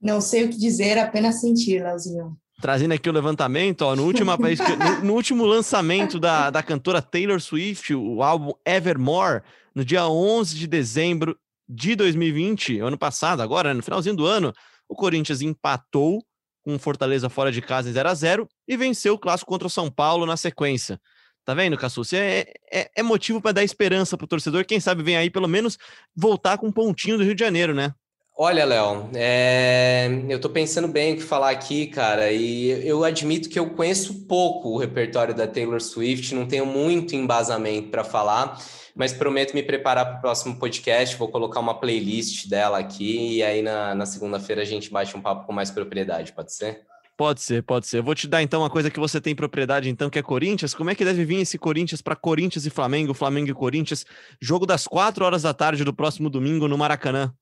Não sei o que dizer, apenas sentir, Leozinho. Trazendo aqui o levantamento, ó, no, último, no, no último lançamento da, da cantora Taylor Swift, o álbum Evermore, no dia 11 de dezembro, de 2020, ano passado, agora, né, no finalzinho do ano, o Corinthians empatou com Fortaleza fora de casa em 0 a 0 e venceu o clássico contra o São Paulo na sequência. Tá vendo, Cassucci? É, é, é motivo para dar esperança pro torcedor. Quem sabe vem aí pelo menos voltar com um pontinho do Rio de Janeiro, né? Olha, Léo, é... eu tô pensando bem o que falar aqui, cara, e eu admito que eu conheço pouco o repertório da Taylor Swift, não tenho muito embasamento para falar mas prometo me preparar para o próximo podcast. Vou colocar uma playlist dela aqui e aí na, na segunda-feira a gente bate um papo com mais propriedade, pode ser? Pode ser, pode ser. Eu vou te dar então uma coisa que você tem propriedade, então, que é Corinthians. Como é que deve vir esse Corinthians para Corinthians e Flamengo, Flamengo e Corinthians? Jogo das quatro horas da tarde do próximo domingo no Maracanã.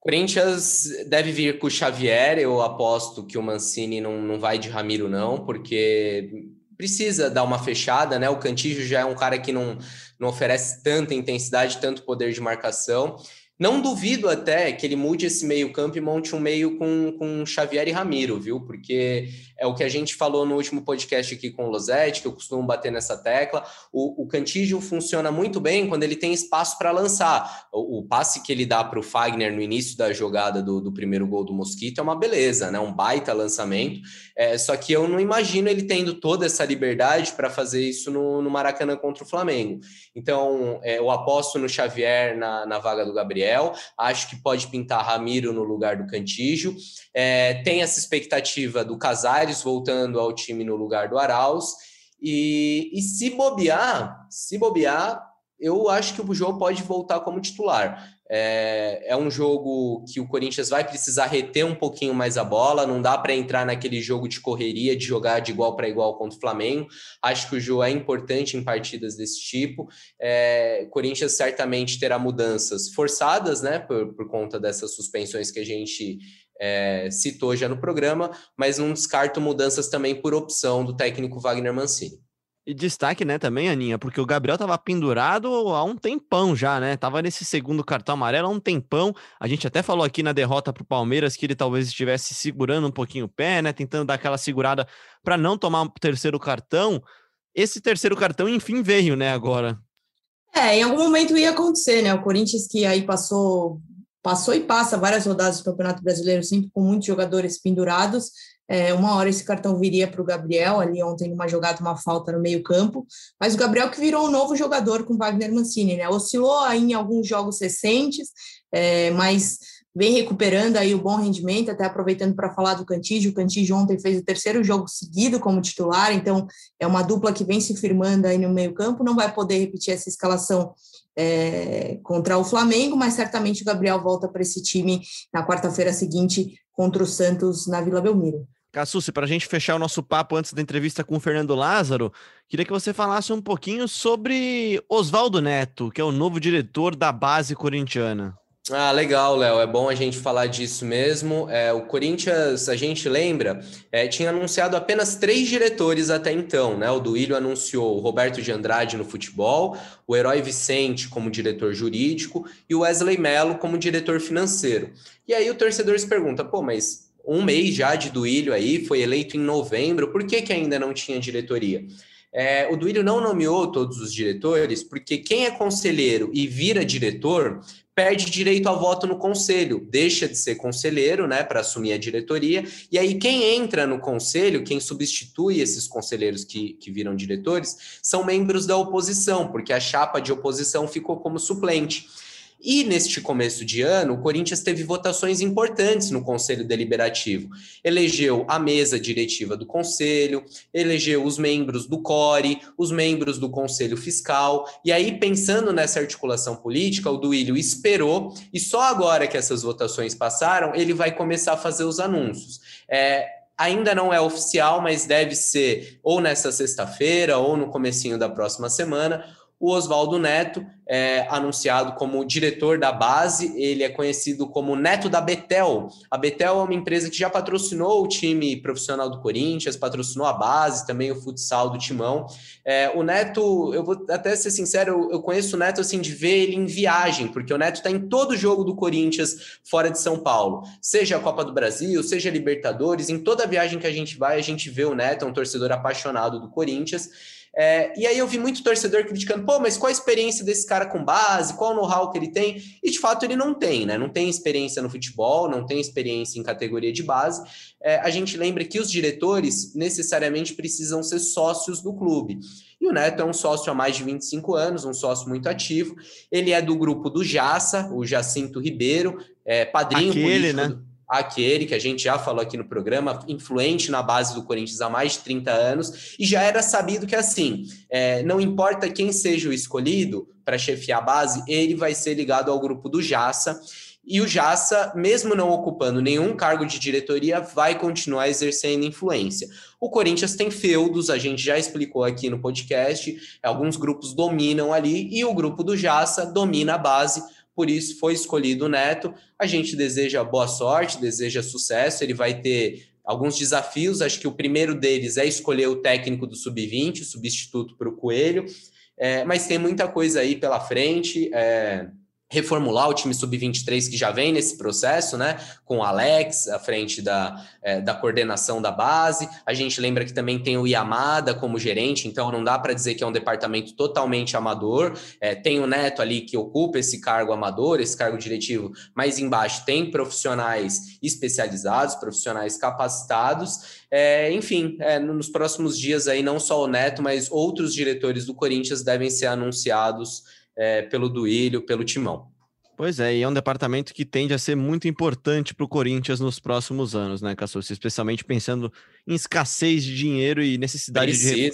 Corinthians deve vir com o Xavier. Eu aposto que o Mancini não, não vai de Ramiro, não, porque precisa dar uma fechada, né? O Cantígio já é um cara que não, não oferece tanta intensidade, tanto poder de marcação. Não duvido até que ele mude esse meio-campo e monte um meio com, com Xavier e Ramiro, viu? Porque é o que a gente falou no último podcast aqui com o Losetti, que eu costumo bater nessa tecla. O, o Cantígio funciona muito bem quando ele tem espaço para lançar. O, o, passe que ele dá para o Fagner no início da jogada do, do, primeiro gol do Mosquito é uma beleza, né? Um baita lançamento. É, só que eu não imagino ele tendo toda essa liberdade para fazer isso no, no, Maracanã contra o Flamengo. Então, é, eu aposto no Xavier na, na vaga do Gabriel. Acho que pode pintar Ramiro no lugar do Cantígio. É, tem essa expectativa do Casares voltando ao time no lugar do Arauz. E, e se bobear, se bobear, eu acho que o jogo pode voltar como titular. É, é, um jogo que o Corinthians vai precisar reter um pouquinho mais a bola, não dá para entrar naquele jogo de correria, de jogar de igual para igual contra o Flamengo. Acho que o jogo é importante em partidas desse tipo. É, Corinthians certamente terá mudanças forçadas, né, por, por conta dessas suspensões que a gente é, citou já no programa, mas não descarto mudanças também por opção do técnico Wagner Mancini. E destaque, né, também, Aninha, porque o Gabriel tava pendurado há um tempão já, né? Tava nesse segundo cartão amarelo há um tempão. A gente até falou aqui na derrota pro Palmeiras que ele talvez estivesse segurando um pouquinho o pé, né? Tentando dar aquela segurada para não tomar o terceiro cartão. Esse terceiro cartão, enfim, veio, né, agora. É, em algum momento ia acontecer, né? O Corinthians que aí passou passou e passa várias rodadas do Campeonato Brasileiro, sempre com muitos jogadores pendurados. É, uma hora esse cartão viria para o Gabriel, ali ontem uma jogada, uma falta no meio-campo, mas o Gabriel que virou um novo jogador com Wagner Mancini, né? Oscilou aí em alguns jogos recentes, é, mas vem recuperando aí o bom rendimento, até aproveitando para falar do Cantígio. O Cantígio ontem fez o terceiro jogo seguido como titular, então é uma dupla que vem se firmando aí no meio-campo. Não vai poder repetir essa escalação é, contra o Flamengo, mas certamente o Gabriel volta para esse time na quarta-feira seguinte contra o Santos na Vila Belmiro. Cassucci, para a gente fechar o nosso papo antes da entrevista com o Fernando Lázaro, queria que você falasse um pouquinho sobre Oswaldo Neto, que é o novo diretor da base corintiana. Ah, legal, Léo. É bom a gente falar disso mesmo. É, o Corinthians, a gente lembra, é, tinha anunciado apenas três diretores até então, né? O Duílio anunciou o Roberto de Andrade no futebol, o Herói Vicente como diretor jurídico e o Wesley Mello como diretor financeiro. E aí o torcedor se pergunta, pô, mas um mês já de Duílio aí, foi eleito em novembro, por que, que ainda não tinha diretoria? É, o Duílio não nomeou todos os diretores, porque quem é conselheiro e vira diretor perde direito a voto no conselho, deixa de ser conselheiro, né, para assumir a diretoria, e aí quem entra no conselho, quem substitui esses conselheiros que, que viram diretores, são membros da oposição, porque a chapa de oposição ficou como suplente. E neste começo de ano, o Corinthians teve votações importantes no Conselho Deliberativo. Elegeu a mesa diretiva do Conselho, elegeu os membros do CORE, os membros do Conselho Fiscal. E aí, pensando nessa articulação política, o Duílio esperou e só agora que essas votações passaram, ele vai começar a fazer os anúncios. É, ainda não é oficial, mas deve ser ou nessa sexta-feira ou no comecinho da próxima semana o Oswaldo Neto é anunciado como diretor da base, ele é conhecido como Neto da Betel. A Betel é uma empresa que já patrocinou o time profissional do Corinthians, patrocinou a base, também o futsal do Timão. É, o Neto, eu vou até ser sincero, eu, eu conheço o Neto assim de ver ele em viagem, porque o Neto está em todo jogo do Corinthians fora de São Paulo, seja a Copa do Brasil, seja Libertadores, em toda viagem que a gente vai, a gente vê o Neto, é um torcedor apaixonado do Corinthians. É, e aí eu vi muito torcedor criticando, pô, mas qual a experiência desse cara com base, qual o know-how que ele tem? E de fato ele não tem, né? Não tem experiência no futebol, não tem experiência em categoria de base. É, a gente lembra que os diretores necessariamente precisam ser sócios do clube. E o Neto é um sócio há mais de 25 anos, um sócio muito ativo. Ele é do grupo do Jaça, o Jacinto Ribeiro, é, padrinho Aquele, político. Né? Do aquele que a gente já falou aqui no programa, influente na base do Corinthians há mais de 30 anos, e já era sabido que assim, é, não importa quem seja o escolhido para chefiar a base, ele vai ser ligado ao grupo do Jaça. E o Jaça, mesmo não ocupando nenhum cargo de diretoria, vai continuar exercendo influência. O Corinthians tem feudos, a gente já explicou aqui no podcast, alguns grupos dominam ali, e o grupo do Jaça domina a base, por isso foi escolhido o Neto. A gente deseja boa sorte, deseja sucesso. Ele vai ter alguns desafios. Acho que o primeiro deles é escolher o técnico do sub-20, o substituto para o Coelho. É, mas tem muita coisa aí pela frente. É, reformular o time sub-23 que já vem nesse processo, né? Com o Alex à frente da, é, da coordenação da base. A gente lembra que também tem o Yamada como gerente, então não dá para dizer que é um departamento totalmente amador. É, tem o Neto ali que ocupa esse cargo amador, esse cargo diretivo, mas embaixo tem profissionais especializados, profissionais capacitados. É, enfim, é, nos próximos dias aí, não só o Neto, mas outros diretores do Corinthians devem ser anunciados é, pelo Duílio, pelo Timão. Pois é, e é um departamento que tende a ser muito importante para o Corinthians nos próximos anos, né, Cassus? Especialmente pensando em escassez de dinheiro e necessidade de,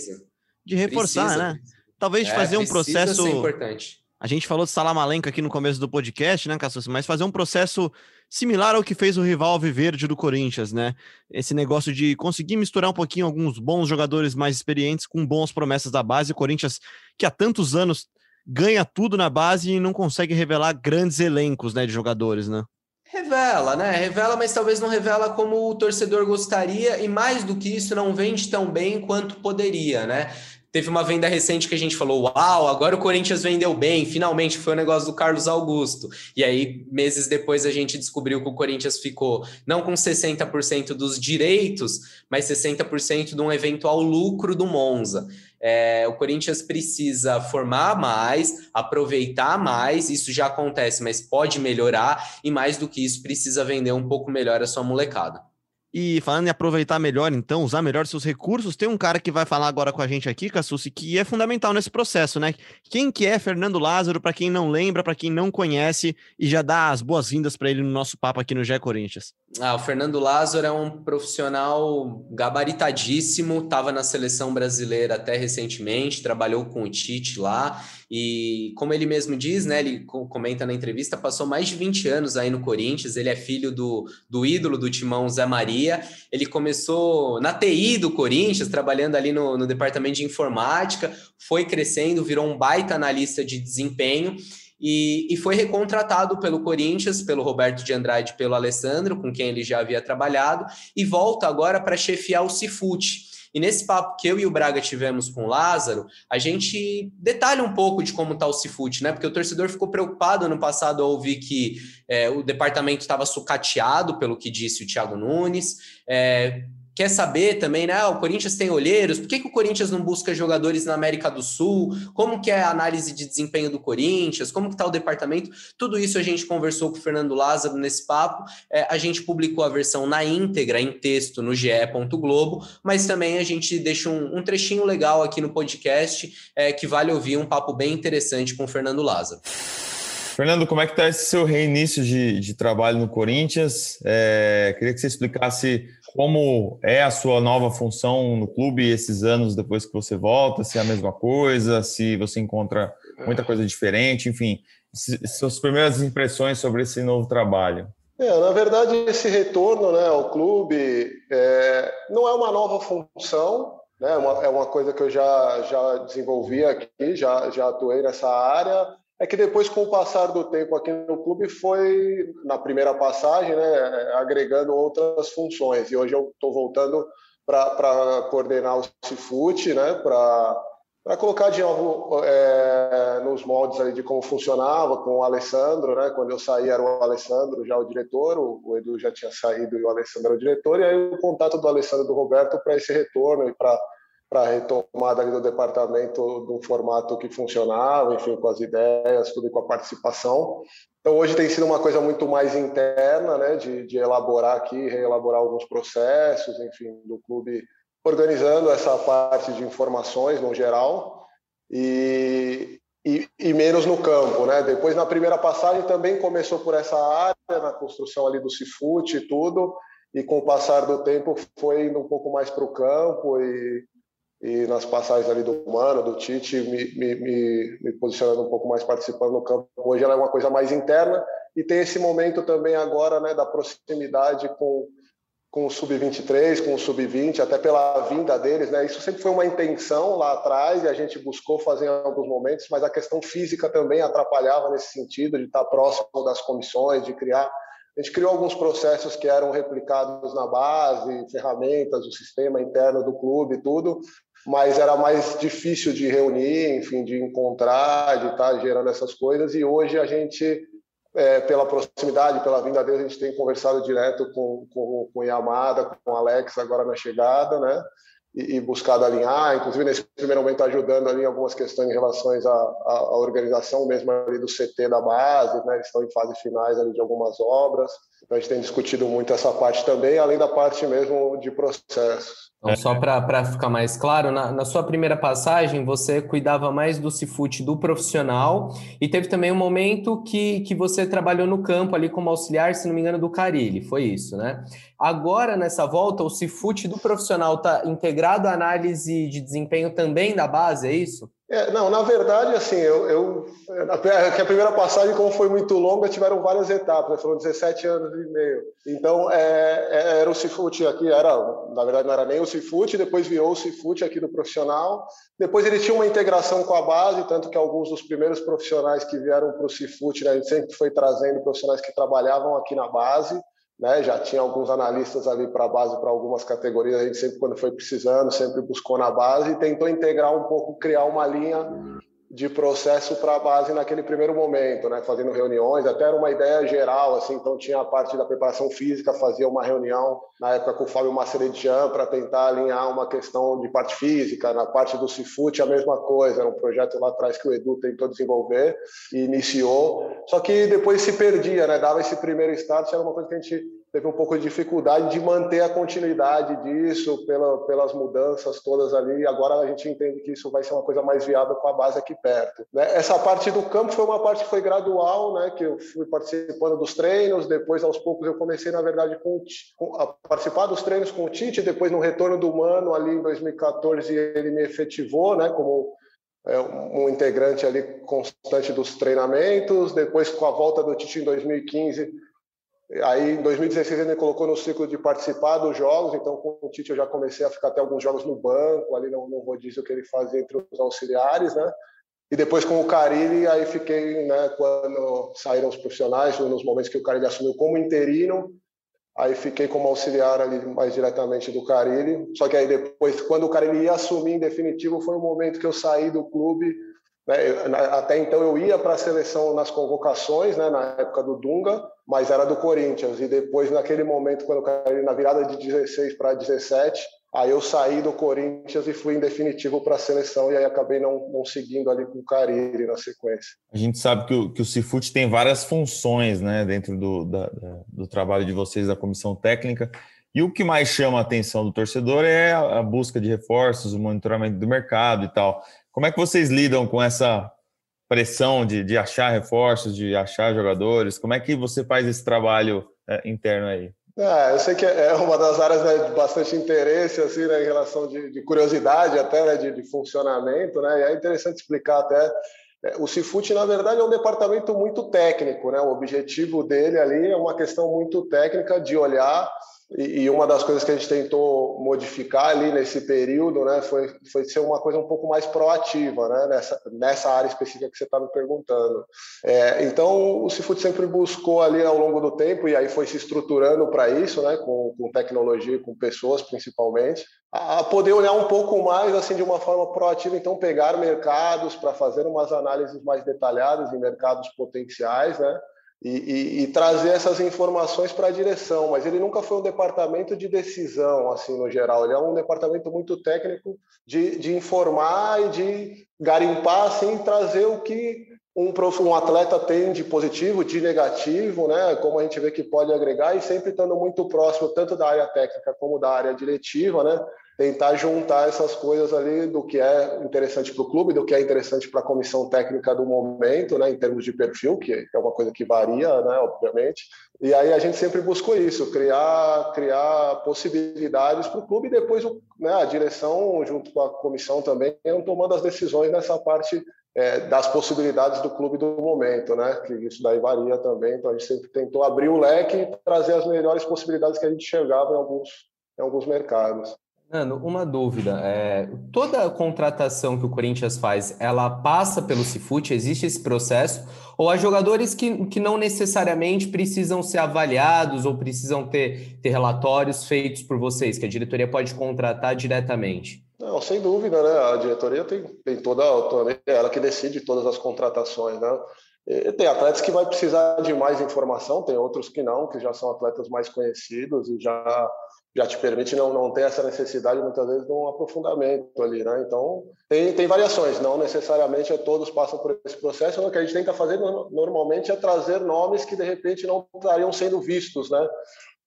de reforçar, Precisa. né? Talvez é, fazer um processo. importante. A gente falou de Salamalenca aqui no começo do podcast, né, Cassus? Mas fazer um processo similar ao que fez o rival Viverde do Corinthians, né? Esse negócio de conseguir misturar um pouquinho alguns bons jogadores mais experientes com bons promessas da base. O Corinthians, que há tantos anos ganha tudo na base e não consegue revelar grandes elencos né, de jogadores, né? Revela, né? Revela, mas talvez não revela como o torcedor gostaria, e mais do que isso, não vende tão bem quanto poderia, né? Teve uma venda recente que a gente falou: Uau, agora o Corinthians vendeu bem, finalmente foi o negócio do Carlos Augusto. E aí, meses depois, a gente descobriu que o Corinthians ficou não com 60% dos direitos, mas 60% de um eventual lucro do Monza. É, o Corinthians precisa formar mais, aproveitar mais, isso já acontece, mas pode melhorar, e mais do que isso, precisa vender um pouco melhor a sua molecada. E falando em aproveitar melhor, então, usar melhor seus recursos, tem um cara que vai falar agora com a gente aqui, Cassucci, que é fundamental nesse processo, né? Quem que é Fernando Lázaro, para quem não lembra, para quem não conhece, e já dá as boas-vindas para ele no nosso papo aqui no Gé Corinthians. Ah, o Fernando Lázaro é um profissional gabaritadíssimo, estava na seleção brasileira até recentemente, trabalhou com o Tite lá, e como ele mesmo diz, né, ele comenta na entrevista, passou mais de 20 anos aí no Corinthians, ele é filho do, do ídolo do timão Zé Maria, ele começou na TI do Corinthians, trabalhando ali no, no departamento de informática, foi crescendo, virou um baita analista de desempenho, e, e, foi recontratado pelo Corinthians, pelo Roberto de Andrade, pelo Alessandro, com quem ele já havia trabalhado, e volta agora para chefiar o Cifute. E nesse papo que eu e o Braga tivemos com o Lázaro, a gente detalha um pouco de como está o Cifute, né? Porque o torcedor ficou preocupado ano passado ao ouvir que é, o departamento estava sucateado, pelo que disse o Thiago Nunes. É, quer saber também, né? Ah, o Corinthians tem olheiros, por que, que o Corinthians não busca jogadores na América do Sul? Como que é a análise de desempenho do Corinthians? Como que está o departamento? Tudo isso a gente conversou com o Fernando Lázaro nesse papo. É, a gente publicou a versão na íntegra, em texto, no ge. Globo, mas também a gente deixa um, um trechinho legal aqui no podcast é, que vale ouvir um papo bem interessante com o Fernando Lázaro. Fernando, como é que está esse seu reinício de, de trabalho no Corinthians? É, queria que você explicasse como é a sua nova função no clube esses anos depois que você volta, se é a mesma coisa, se você encontra muita coisa diferente, enfim, suas primeiras impressões sobre esse novo trabalho. É, na verdade, esse retorno né, ao clube é, não é uma nova função, né, é uma, é coisa que eu já, já desenvolvi aqui, já, já atuei nessa área, é que depois, com o passar do tempo aqui no clube, foi, na primeira passagem, né, agregando outras funções. E hoje eu estou voltando para coordenar o Cifute, né, para colocar de novo é, nos moldes ali de como funcionava com o Alessandro, né? Quando eu saí era o Alessandro já o diretor, o, o Edu já tinha saído e o Alessandro era o diretor, e aí o contato do Alessandro e do Roberto para esse retorno e para para retomada do departamento de um formato que funcionava, enfim, com as ideias, tudo e com a participação. Então, hoje tem sido uma coisa muito mais interna, né, de, de elaborar aqui, reelaborar alguns processos, enfim, do clube organizando essa parte de informações no geral e, e, e, menos no campo, né? Depois, na primeira passagem, também começou por essa área, na construção ali do Cifute e tudo, e com o passar do tempo foi indo um pouco mais para o campo e e nas passagens ali do Mano, do Tite, me, me, me, me, posicionando um pouco mais participando no campo. Hoje ela é uma coisa mais interna e tem esse momento também agora né, da proximidade com, com o Sub-23, com o Sub-20, até pela vinda deles. Né? Isso sempre foi uma intenção lá atrás e a gente buscou fazer em alguns momentos, mas a questão física também atrapalhava nesse sentido, de estar próximo das comissões, de criar a gente criou alguns processos que eram replicados na base, ferramentas, o sistema interno do clube, tudo, mas era mais difícil de reunir, enfim, de encontrar, de estar gerando essas coisas. E hoje a gente, é, pela proximidade, pela vinda deles, a gente tem conversado direto com, com, com Yamada, com Alex agora na chegada, né? E, e buscado alinhar, inclusive nesse primeiro momento ajudando ali em algumas questões em relação à, à, organização mesmo ali do CT da base, né? Eles estão em fase finais ali de algumas obras. A gente tem discutido muito essa parte também, além da parte mesmo de processos. Então, só para ficar mais claro, na, na, sua primeira passagem, você cuidava mais do Cifute do profissional e teve também um momento que, que você trabalhou no campo ali como auxiliar, se não me engano, do Carilli, foi isso, né? Agora, nessa volta, o Cifute do profissional está integrado à análise de desempenho também da base, é isso? É, não, na verdade, assim, eu, eu a primeira passagem, como foi muito longa, tiveram várias etapas, né? foram 17 anos e meio. Então, é, é, era o Cifute aqui, era, na verdade, não era nem o Cifute, depois virou o Cifute aqui do profissional. Depois ele tinha uma integração com a base, tanto que alguns dos primeiros profissionais que vieram para o Cifute, né, a gente sempre foi trazendo profissionais que trabalhavam aqui na base né? Já tinha alguns analistas ali para a base para algumas categorias. A gente sempre, quando foi precisando, sempre buscou na base e tentou integrar um pouco, criar uma linha de processo para a base naquele primeiro momento, né? Fazendo reuniões, até era uma ideia geral, assim. Então tinha a parte da preparação física, fazia uma reunião na época com o Fábio Maceredian para tentar alinhar uma questão de parte física. Na parte do Cifute a mesma coisa, era um projeto lá atrás que o Edu tentou desenvolver e iniciou. Só que depois se perdia, né? Dava esse primeiro start, era uma coisa que a gente teve um pouco de dificuldade de manter a continuidade disso pela, pelas mudanças todas ali. Agora a gente entende que isso vai ser uma coisa mais viável com a base aqui perto. Né? Essa parte do campo foi uma parte que foi gradual, né? que eu fui participando dos treinos, depois aos poucos eu comecei, na verdade, com, com, a participar dos treinos com o Tite, depois no retorno do Mano ali em 2014 ele me efetivou né? como é, um integrante ali constante dos treinamentos, depois com a volta do Tite em 2015 Aí, em 2016, ele me colocou no ciclo de participar dos jogos, então com o Tite eu já comecei a ficar até alguns jogos no banco, ali no, no rodízio que ele fazia entre os auxiliares, né? E depois com o Carilli, aí fiquei, né, quando saíram os profissionais, nos momentos que o Carilli assumiu como interino, aí fiquei como auxiliar ali mais diretamente do Carilli. Só que aí depois, quando o Carilli ia assumir em definitivo, foi o momento que eu saí do clube? Até então eu ia para a seleção nas convocações, né, na época do Dunga, mas era do Corinthians. E depois, naquele momento, quando eu caí na virada de 16 para 17, aí eu saí do Corinthians e fui em definitivo para a seleção. E aí acabei não, não seguindo ali com o Cariri na sequência. A gente sabe que o, que o Cifute tem várias funções né, dentro do, da, do trabalho de vocês, da comissão técnica. E o que mais chama a atenção do torcedor é a busca de reforços, o monitoramento do mercado e tal. Como é que vocês lidam com essa pressão de, de achar reforços, de achar jogadores? Como é que você faz esse trabalho é, interno aí? É, eu sei que é uma das áreas né, de bastante interesse, assim, né, em relação de, de curiosidade até, né, de, de, funcionamento, né, e é interessante explicar até, é, o Cifute, na verdade, é um departamento muito técnico, né, o objetivo dele ali é uma questão muito técnica de olhar e, uma das coisas que a gente tentou modificar ali nesse período, né, foi, foi ser uma coisa um pouco mais proativa, né, nessa, nessa área específica que você está me perguntando. É, então, o Cifut sempre buscou ali ao longo do tempo, e aí foi se estruturando para isso, né, com, com tecnologia, com pessoas principalmente, a poder olhar um pouco mais assim de uma forma proativa, então pegar mercados para fazer umas análises mais detalhadas em mercados potenciais, né? E, e, e, trazer essas informações para a direção, mas ele nunca foi um departamento de decisão, assim, no geral. Ele é um departamento muito técnico de, de informar e de garimpar, assim, trazer o que um, um atleta tem de positivo, de negativo, né? Como a gente vê que pode agregar e sempre estando muito próximo tanto da área técnica como da área diretiva, né? Tentar juntar essas coisas ali do que é interessante para o clube, do que é interessante para a comissão técnica do momento, né, em termos de perfil, que é uma coisa que varia, né, obviamente. E aí a gente sempre buscou isso, criar, criar possibilidades para o clube e depois né, a direção, junto com a comissão também, tomando as decisões nessa parte é, das possibilidades do clube do momento, né? Que isso daí varia também. Então a gente sempre tentou abrir o leque e trazer as melhores possibilidades que a gente chegava em alguns, em alguns mercados. Nando, uma dúvida. É, toda contratação que o Corinthians faz, ela passa pelo Cifute? Existe esse processo? Ou há jogadores que, que não necessariamente precisam ser avaliados ou precisam ter, ter relatórios feitos por vocês, que a diretoria pode contratar diretamente? Não, sem dúvida, né? A diretoria tem, tem toda a autonomia, ela que decide todas as contratações, né? Tem atletas que vai precisar de mais informação, tem outros que não, que já são atletas mais conhecidos e já já te permite não, não ter essa necessidade muitas vezes de um aprofundamento ali, né? Então tem, tem variações, não necessariamente todos passam por esse processo. O que a gente tenta fazer normalmente é trazer nomes que de repente não estariam sendo vistos, né?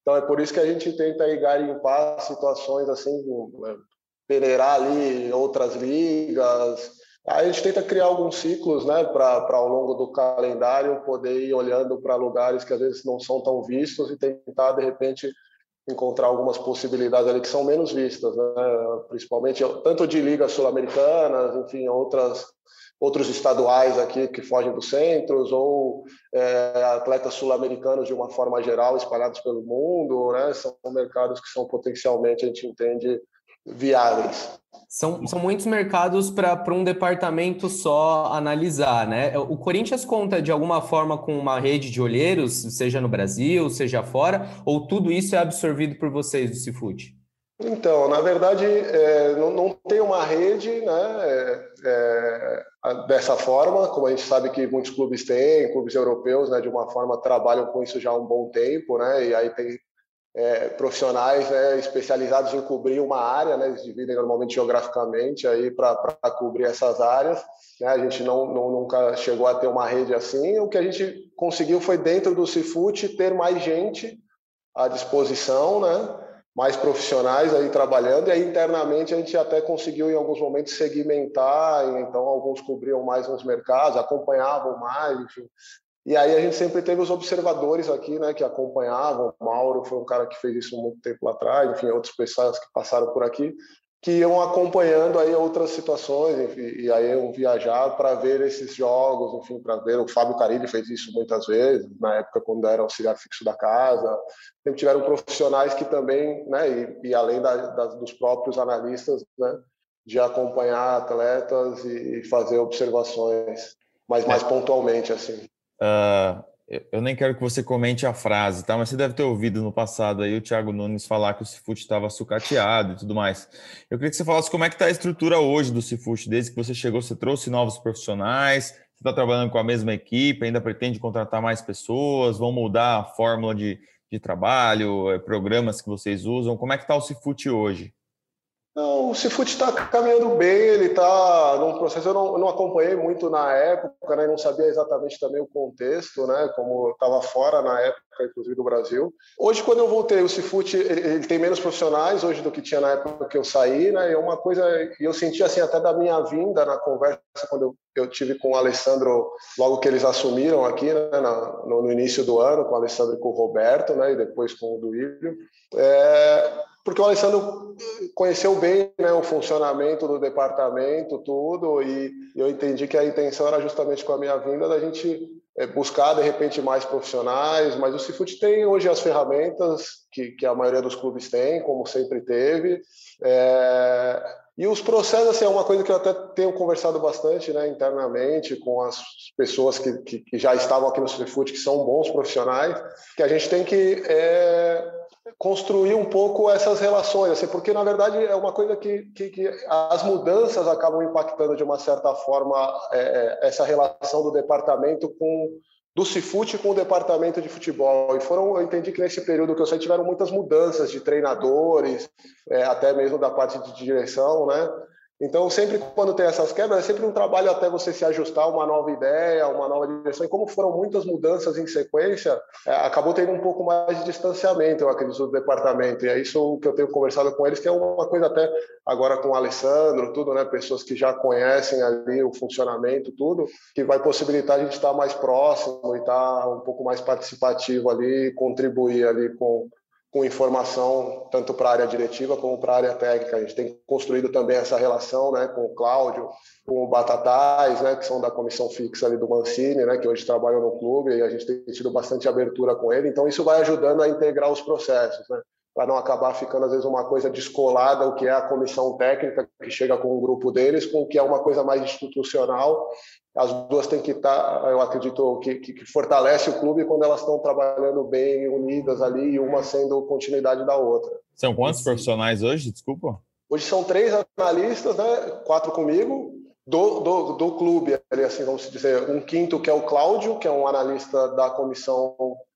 Então é por isso que a gente tenta ir garimpar situações assim, né? peneirar ali outras ligas. Aí a gente tenta criar alguns ciclos, né, para ao longo do calendário poder ir olhando para lugares que às vezes não são tão vistos e tentar de repente encontrar algumas possibilidades ali que são menos vistas, né? principalmente tanto de ligas sul-americanas, enfim, outras outros estaduais aqui que fogem dos centros ou é, atletas sul-americanos de uma forma geral espalhados pelo mundo, né? São mercados que são potencialmente a gente entende viáveis. São, são muitos mercados para um departamento só analisar, né? O Corinthians conta de alguma forma com uma rede de olheiros, seja no Brasil, seja fora, ou tudo isso é absorvido por vocês do Cifute? Então, na verdade, é, não, não, tem uma rede né, é, é, dessa forma, como a gente sabe que muitos clubes têm, clubes europeus, né, de uma forma, trabalham com isso já há um bom tempo, né, e aí tem é, profissionais né, especializados em cobrir uma área, né, eles dividem normalmente geograficamente aí para cobrir essas áreas. Né, a gente não, não, nunca chegou a ter uma rede assim. O que a gente conseguiu foi dentro do Cifute ter mais gente à disposição, né? mais profissionais aí trabalhando, e aí internamente a gente até conseguiu em alguns momentos segmentar, então alguns cobriam mais uns mercados, acompanhavam mais, enfim. E aí a gente sempre teve os observadores aqui, né, que acompanhavam. O Mauro foi um cara que fez isso muito tempo atrás, enfim, outras pessoas que passaram por aqui que iam acompanhando aí outras situações, enfim, e aí iam viajar para ver esses jogos, enfim, para ver. O Fábio Carilli fez isso muitas vezes, na época quando era auxiliar fixo da casa. Sempre tiveram profissionais que também, né, e, e além da, da, dos próprios analistas, né, de acompanhar atletas e, e fazer observações, mas mais é. pontualmente, assim. Uh, eu nem quero que você comente a frase, tá? Mas você deve ter ouvido no passado aí o Thiago Nunes falar que o Cifute estava sucateado e tudo mais. Eu queria que você falasse como é que está a estrutura hoje do Cifute, desde que você chegou, você trouxe novos profissionais, você está trabalhando com a mesma equipe, ainda pretende contratar mais pessoas, vão mudar a fórmula de, de trabalho, eh, programas que vocês usam. Como é que está o Cifute hoje? Não, o Cifute está caminhando bem, ele está num processo. Eu não, eu não, acompanhei muito na época, né, não sabia exatamente também o contexto, né, como estava fora na época, inclusive do Brasil. Hoje, quando eu voltei, o Cifute ele, ele, tem menos profissionais hoje do que tinha na época que eu saí, né, e é uma coisa que eu senti assim até da minha vinda na conversa quando eu, eu tive com o Alessandro logo que eles assumiram aqui, né, no, no, início do ano, com o Alessandro e com o Roberto, né, e depois com o Duílio. É, porque o Alessandro conheceu bem né, o funcionamento do departamento, tudo, e eu entendi que a intenção era justamente com a minha vinda da gente é, buscar, de repente, mais profissionais, mas o Cifut tem hoje as ferramentas que, que a maioria dos clubes tem, como sempre teve, é, e os processos, assim, é uma coisa que eu até tenho conversado bastante né, internamente com as pessoas que, que, que já estavam aqui no Cifut, que são bons profissionais, que a gente tem que... É, construir um pouco essas relações, assim, porque na verdade é uma coisa que, que, que as mudanças acabam impactando de uma certa forma é, é essa relação do departamento com do Cifute com o departamento de futebol. E foram, eu entendi que nesse período que eu sei tiveram muitas mudanças de treinadores, é, até mesmo da parte de direção, né? Então, sempre quando tem essas quebras, é sempre um trabalho até você se ajustar a uma nova ideia, uma nova direção. E como foram muitas mudanças em sequência, é, acabou tendo um pouco mais de distanciamento, eu acredito, do departamento. E é isso que eu tenho conversado com eles, que é uma coisa até agora com o Alessandro, tudo, né? Pessoas que já conhecem ali o funcionamento, tudo, que vai possibilitar a gente estar mais próximo e estar um pouco mais participativo ali, contribuir ali com com informação tanto para a área diretiva como para a área técnica. A gente tem construído também essa relação né, com o Cláudio, com o Batatais, né, que são da comissão fixa ali do Mancini, né, que hoje trabalham no clube, e a gente tem tido bastante abertura com ele. Então, isso vai ajudando a integrar os processos. Né? Para não acabar ficando às vezes uma coisa descolada, o que é a comissão técnica que chega com o grupo deles, com o que é uma coisa mais institucional. As duas têm que estar, tá, eu acredito, que, que fortalece o clube quando elas estão trabalhando bem unidas ali e uma sendo continuidade da outra. São quantos profissionais hoje? Desculpa. Hoje são três analistas, né? quatro comigo, do, do, do clube, assim, vamos dizer, um quinto que é o Cláudio, que é um analista da comissão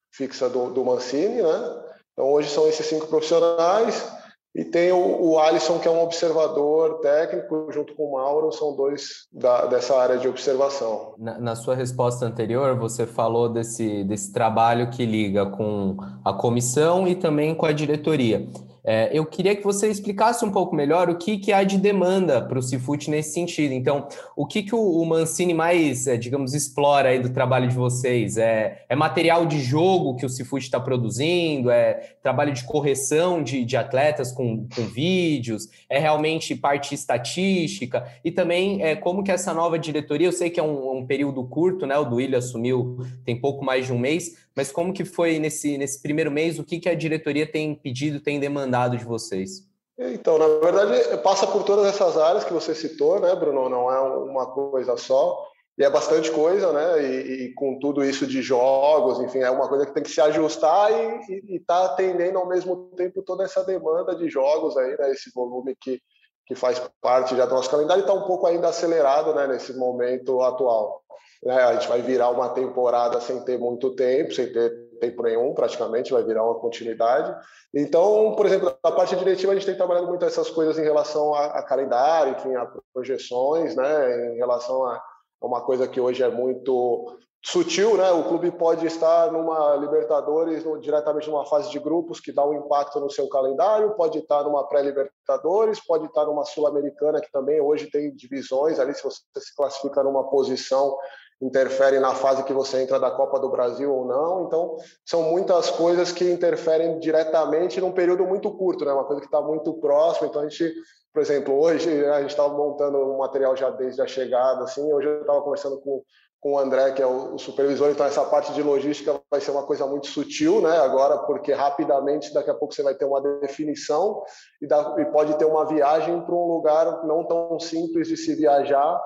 fixa do, do Mancini, né? Então, hoje são esses cinco profissionais e tem o, o Alisson, que é um observador técnico, junto com o Mauro, são dois da, dessa área de observação. Na, na, sua resposta anterior, você falou desse, desse trabalho que liga com a comissão e também com a diretoria. É, eu queria que você explicasse um pouco melhor o que, que há de demanda para o Cifut nesse sentido. Então, o que, que o, o Mancini mais, é, digamos, explora aí do trabalho de vocês? É, é material de jogo que o Cifut está produzindo? É trabalho de correção de, de atletas com, com vídeos? É realmente parte estatística? E também é, como que essa nova diretoria, eu sei que é um, um período curto, né? O Willian assumiu tem pouco mais de um mês, mas como que foi nesse, nesse primeiro mês? O que, que a diretoria tem pedido, tem demandado de vocês? Então, na verdade, passa por todas essas áreas que você citou, né, Bruno? Não é uma coisa só. E é bastante coisa, né? E, e com tudo isso de jogos, enfim, é uma coisa que tem que se ajustar e está atendendo ao mesmo tempo toda essa demanda de jogos aí, né? Esse volume que, que faz parte já do nosso calendário está um pouco ainda acelerado, né? Nesse momento atual. Né? A gente vai virar uma temporada sem ter muito tempo, sem ter tempo nenhum, praticamente, vai virar uma continuidade. Então, por exemplo, na parte diretiva, a gente tem trabalhado muito essas coisas em relação a, a calendário, enfim, a projeções, né? em relação a uma coisa que hoje é muito sutil, né? O clube pode estar numa Libertadores, diretamente numa fase de grupos que dá um impacto no seu calendário, pode estar numa pré-Libertadores, pode estar numa Sul-Americana que também hoje tem divisões ali, se você se classifica numa posição interfere na fase que você entra da Copa do Brasil ou não. Então, são muitas coisas que interferem diretamente num período muito curto, né? Uma coisa que está muito próxima. Então, a gente, por exemplo, hoje a gente estava montando um material já desde a chegada, assim. Hoje eu estava conversando com com o André, que é o supervisor, então essa parte de logística vai ser uma coisa muito sutil, né? Agora, porque rapidamente, daqui a pouco você vai ter uma definição e, dá, e pode ter uma viagem para um lugar não tão simples de se viajar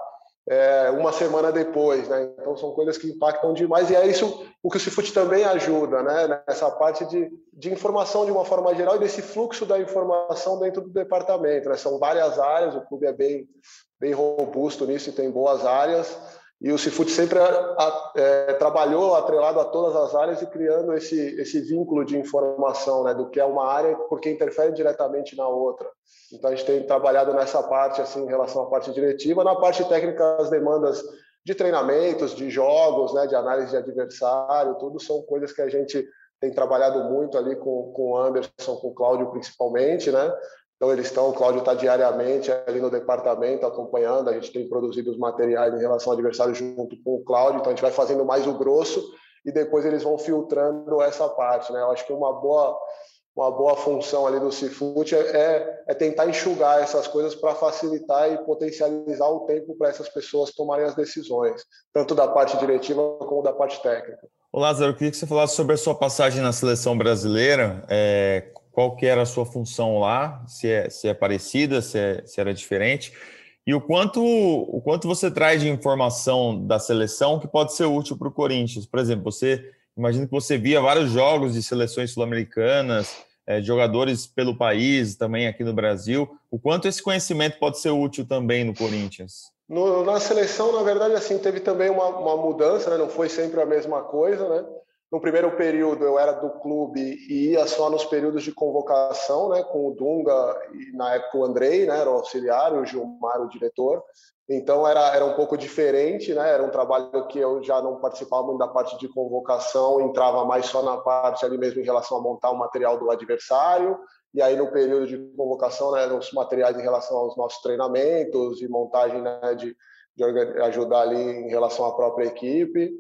é, uma semana depois, né? Então são coisas que impactam demais e é isso o que o Cifut também ajuda, né? Nessa parte de, de informação de uma forma geral e desse fluxo da informação dentro do departamento, né? São várias áreas, o clube é bem bem robusto nisso e tem boas áreas e o Cifut sempre é, trabalhou atrelado a todas as áreas e criando esse, esse vínculo de informação né, do que é uma área, porque interfere diretamente na outra. Então, a gente tem trabalhado nessa parte, assim, em relação à parte diretiva. Na parte técnica, as demandas de treinamentos, de jogos, né, de análise de adversário, tudo são coisas que a gente tem trabalhado muito ali com o Anderson, com o Cláudio principalmente, né? Então, eles estão, o Cláudio está diariamente ali no departamento acompanhando, a gente tem produzido os materiais em relação ao adversário junto com o Cláudio, então a gente vai fazendo mais o grosso e depois eles vão filtrando essa parte. Né? Eu acho que uma boa, uma boa função ali do Cifut é, é tentar enxugar essas coisas para facilitar e potencializar o tempo para essas pessoas tomarem as decisões, tanto da parte diretiva como da parte técnica. Ô Lázaro, eu queria que você falasse sobre a sua passagem na seleção brasileira. É, qual que era a sua função lá, se é, se é parecida, se, é, se era diferente, e o quanto, o quanto você traz de informação da seleção que pode ser útil para o Corinthians. Por exemplo, você imagino que você via vários jogos de seleções sul-americanas, é, jogadores pelo país, também aqui no Brasil. O quanto esse conhecimento pode ser útil também no Corinthians? No, na seleção, na verdade, assim, teve também uma, uma mudança, né? não foi sempre a mesma coisa, né? No primeiro período eu era do clube e ia só nos períodos de convocação, né, com o Dunga e na época o Andrei, né, era o auxiliar, o Gilmar o diretor. Então era, era um pouco diferente, né? Era um trabalho que eu já não participava muito da parte de convocação, entrava mais só na parte ali mesmo em relação a montar o material do adversário. E aí no período de convocação, né, eram os materiais em relação aos nossos treinamentos e montagem né, de, de ajudar ali em relação à própria equipe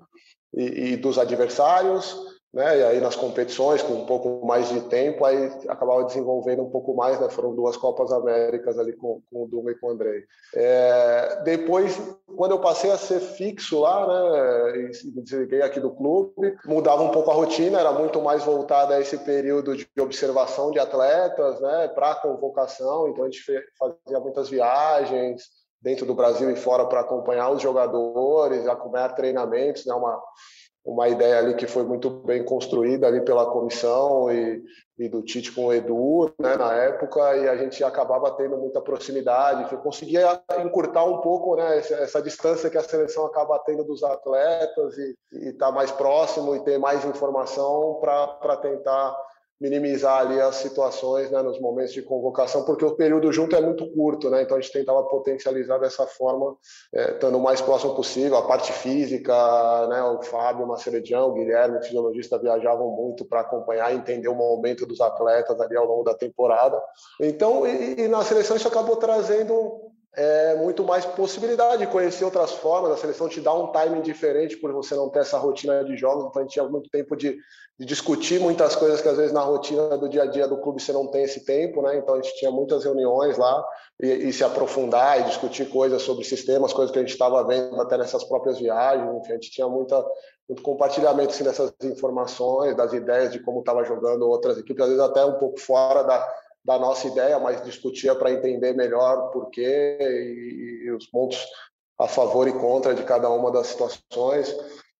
e, e, dos adversários, né? E aí nas competições com um pouco mais de tempo, aí acabava desenvolvendo um pouco mais, né? Foram duas Copas Américas ali com, com o Dunga e com o Andrei. É, depois, quando eu passei a ser fixo lá, né? E me desliguei aqui do clube, mudava um pouco a rotina, era muito mais voltada a esse período de observação de atletas, né? Para convocação, então a gente fazia muitas viagens dentro do Brasil e fora para acompanhar os jogadores, acompanhar treinamentos, né? Uma uma ideia ali que foi muito bem construída ali pela comissão e, e do Tite com o Edu, né, na época, e a gente acabava tendo muita proximidade, conseguia encurtar um pouco, né, essa, essa, distância que a seleção acaba tendo dos atletas e estar tá mais próximo e ter mais informação para tentar minimizar ali as situações né, nos momentos de convocação, porque o período junto é muito curto, né? Então a gente tentava potencializar dessa forma, é, estando o mais próximo possível. A parte física, né? O Fábio Maceredião, o Guilherme, o fisiologista, viajavam muito para acompanhar e entender o momento dos atletas ali ao longo da temporada. Então, e, e na seleção isso acabou trazendo é muito mais possibilidade de conhecer outras formas. A seleção te dá um timing diferente por você não ter essa rotina de jogos. Então a gente tinha muito tempo de, de, discutir muitas coisas que às vezes na rotina do dia a dia do clube você não tem esse tempo, né? Então a gente tinha muitas reuniões lá e, e se aprofundar e discutir coisas sobre sistemas, coisas que a gente estava vendo até nessas próprias viagens. Enfim, a gente tinha muita muito compartilhamento assim, dessas informações, das ideias de como estava jogando outras equipes, às vezes até um pouco fora da da nossa ideia, mas discutia para entender melhor por quê e, e os pontos a favor e contra de cada uma das situações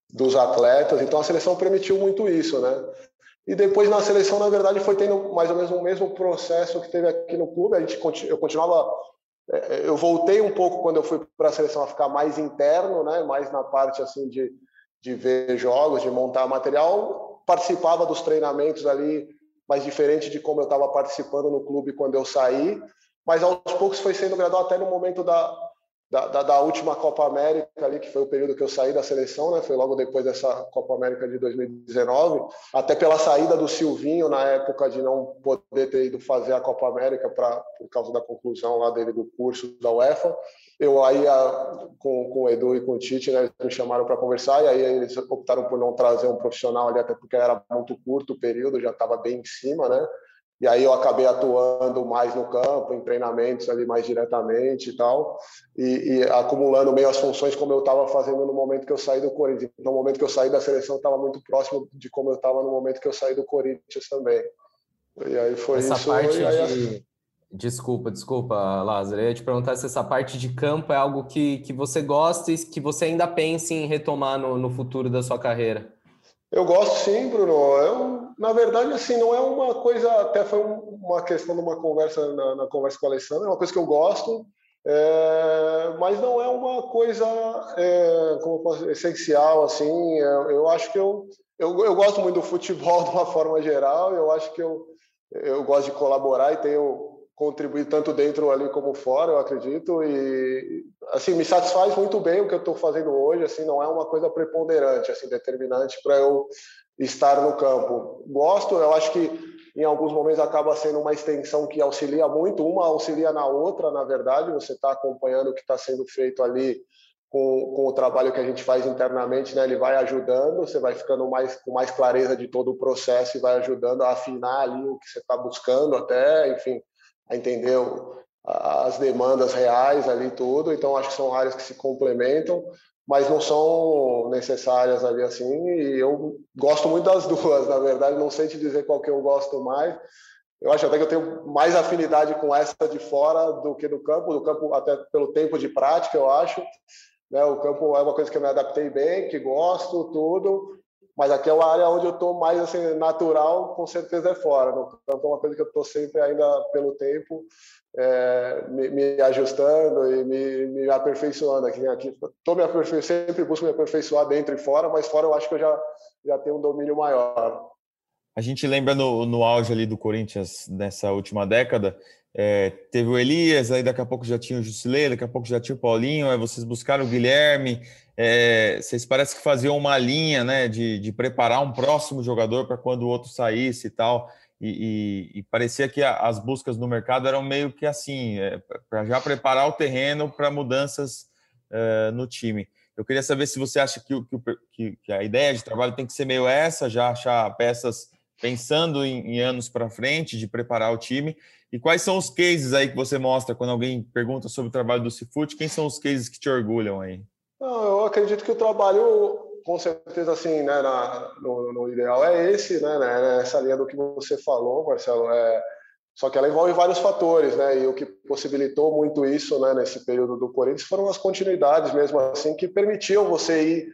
dos atletas. Então a seleção permitiu muito isso, né? E depois na seleção, na verdade, foi tendo mais ou menos o mesmo processo que teve aqui no clube. A gente eu continuava é, é, eu voltei um pouco quando eu fui para a seleção a ficar mais interno, né? Mais na parte assim de de ver jogos, de montar material, participava dos treinamentos ali mas diferente de como eu estava participando no clube quando eu saí. Mas aos poucos foi sendo gradual, até no momento da, da, da, da, última Copa América ali, que foi o período que eu saí da seleção, né? Foi logo depois dessa Copa América de 2019, até pela saída do Silvinho na época de não poder ter ido fazer a Copa América para por causa da conclusão lá dele do curso da UEFA. Eu aí a, com, com o Edu e com o Tite, né, eles me chamaram para conversar e aí eles optaram por não trazer um profissional ali, até porque era muito curto o período, já estava bem em cima, né? E aí eu acabei atuando mais no campo, em treinamentos ali mais diretamente e tal, e, e acumulando meio as funções como eu estava fazendo no momento que eu saí do Corinthians. No momento que eu saí da seleção, estava muito próximo de como eu estava no momento que eu saí do Corinthians também. E aí foi essa isso. Parte de... Desculpa, desculpa, Lázaro. Eu ia te perguntar se essa parte de campo é algo que, que você gosta e que você ainda pensa em retomar no, no futuro da sua carreira. Eu gosto sim, Bruno. Eu, na verdade, assim, não é uma coisa, até foi uma questão de uma conversa na, na conversa com a Alessandra, é uma coisa que eu gosto, é, mas não é uma coisa é, como posso, essencial, assim. Eu, é, eu acho que eu, eu, eu, gosto muito do futebol de uma forma geral, eu acho que eu, eu gosto de colaborar e tenho contribuir tanto dentro ali como fora, eu acredito, e assim me satisfaz muito bem o que eu estou fazendo hoje, assim não é uma coisa preponderante, assim determinante para eu estar no campo. Gosto, eu acho que em alguns momentos acaba sendo uma extensão que auxilia muito, uma auxilia na outra, na verdade, você está acompanhando o que está sendo feito ali com, com, o trabalho que a gente faz internamente, né, ele vai ajudando, você vai ficando mais com mais clareza de todo o processo e vai ajudando a afinar ali o que você está buscando até, enfim, a entender as demandas reais ali tudo. Então acho que são áreas que se complementam, mas não são necessárias ali assim. E eu gosto muito das duas, na verdade. Não sei te dizer qual que eu gosto mais. Eu acho até que eu tenho mais afinidade com essa de fora do que do campo, do campo até pelo tempo de prática, eu acho. Né, o campo é uma coisa que eu me adaptei bem, que gosto, tudo. Mas aqui é uma área onde eu estou mais assim, natural, com certeza é fora. Campo é uma coisa que eu estou sempre ainda pelo tempo é, me, me, ajustando e me, me aperfeiçoando aqui. aqui tô me aperfeiçoando, sempre busco me aperfeiçoar dentro e fora, mas fora eu acho que eu já, já tenho um domínio maior. A gente lembra no, no auge ali do Corinthians nessa última década, é, teve o Elias, aí daqui a pouco já tinha o Jusilei, daqui a pouco já tinha o Paulinho, aí vocês buscaram o Guilherme, é, vocês parecem que faziam uma linha né, de, de preparar um próximo jogador para quando o outro saísse e tal, e, e, e parecia que a, as buscas no mercado eram meio que assim, é, para já preparar o terreno para mudanças é, no time. Eu queria saber se você acha que, que, que, a ideia de trabalho tem que ser meio essa, já achar peças pensando em, em anos para frente, de preparar o time, e quais são os cases aí que você mostra quando alguém pergunta sobre o trabalho do Cifute? Quem são os cases que te orgulham aí? Não, eu acredito que o trabalho, com certeza, assim, né, na, no, no, ideal é esse, né, né, essa linha do que você falou, Marcelo. É, só que ela envolve vários fatores, né? E o que possibilitou muito isso, né, nesse período do Corinthians, foram as continuidades mesmo assim que permitiam você ir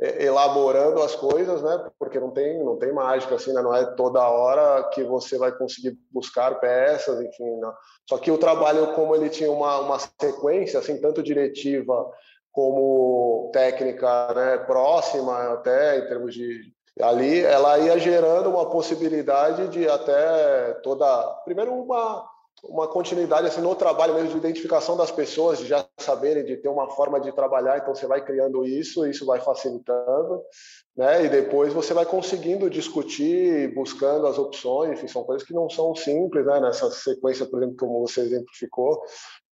é, elaborando as coisas, né? Porque não tem, não tem mágica assim, né? Não é toda hora que você vai conseguir buscar peças, enfim. Né? Só que o trabalho, como ele tinha uma, uma sequência, assim, tanto diretiva como técnica, né? Próxima até em termos de ali, ela ia gerando uma possibilidade de até toda, primeiro uma uma continuidade assim no trabalho mesmo de identificação das pessoas, de já saberem, de ter uma forma de trabalhar, então você vai criando isso, isso vai facilitando, né? E depois você vai conseguindo discutir, buscando as opções, enfim, são coisas que não são simples, né? Nessa sequência, por exemplo, como você exemplificou,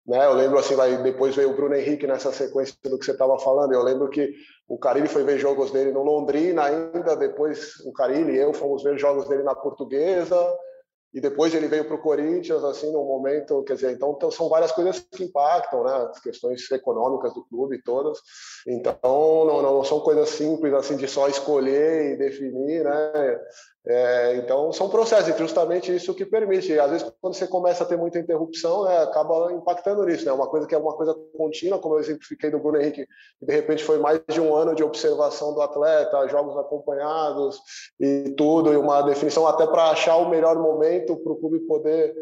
né? Eu lembro assim, vai depois veio o Bruno Henrique nessa sequência do que você estava falando. Eu lembro que o Carilli foi ver jogos dele no Londrina ainda, depois o Carilli e eu fomos ver jogos dele na Portuguesa e depois ele veio para o Corinthians, assim, num momento, quer dizer, então, então, são várias coisas que impactam, né, as questões econômicas do clube todas, então não, não são coisas simples, assim, de só escolher e definir, né, é, então, são processos, e justamente isso que permite. Às vezes, quando você começa a ter muita interrupção, né, acaba impactando nisso. Né? Uma coisa que é uma coisa contínua, como eu exemplifiquei do Bruno Henrique, que de repente foi mais de um ano de observação do atleta, jogos acompanhados e tudo, e uma definição até para achar o melhor momento para o clube poder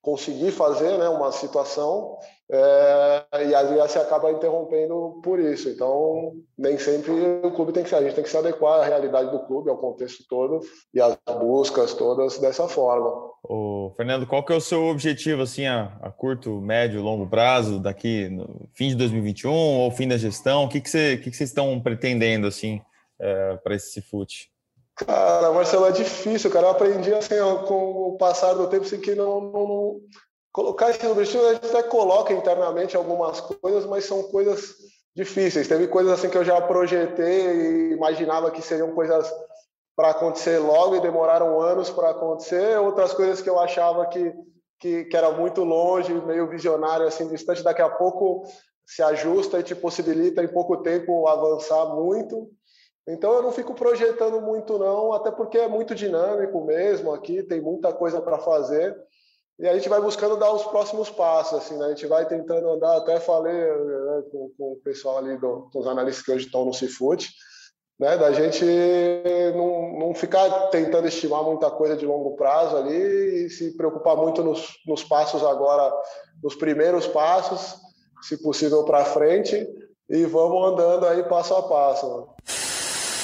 conseguir fazer né, uma situação é, e às vezes acaba interrompendo por isso. Então, nem sempre o clube tem que ser, a gente tem que se adequar à realidade do clube, ao contexto todo e às buscas todas dessa forma. Ô, Fernando, qual que é o seu objetivo assim a, a curto, médio, longo prazo, daqui no fim de 2021 ou fim da gestão? O que, que, você, que, que vocês estão pretendendo assim é, para esse Cifute? Cara, Marcelo, é difícil, cara. Eu aprendi assim, com o passar do tempo assim, que não, não, colocar esse objetivo, a gente até coloca internamente algumas coisas, mas são coisas difíceis. Teve coisas assim que eu já projetei e imaginava que seriam coisas para acontecer logo e demoraram anos para acontecer. Outras coisas que eu achava que, que, que era muito longe, meio visionário, assim, distante, daqui a pouco se ajusta e te possibilita em pouco tempo avançar muito. Então eu não fico projetando muito não, até porque é muito dinâmico mesmo aqui, tem muita coisa para fazer. E a gente vai buscando dar os próximos passos, assim, né? A gente vai tentando andar, até falei né, com, com, o pessoal ali, do, com os analistas que hoje estão no Cifute, né? Da gente não, não ficar tentando estimar muita coisa de longo prazo ali e se preocupar muito nos, nos passos agora, nos primeiros passos, se possível para frente, e vamos andando aí passo a passo.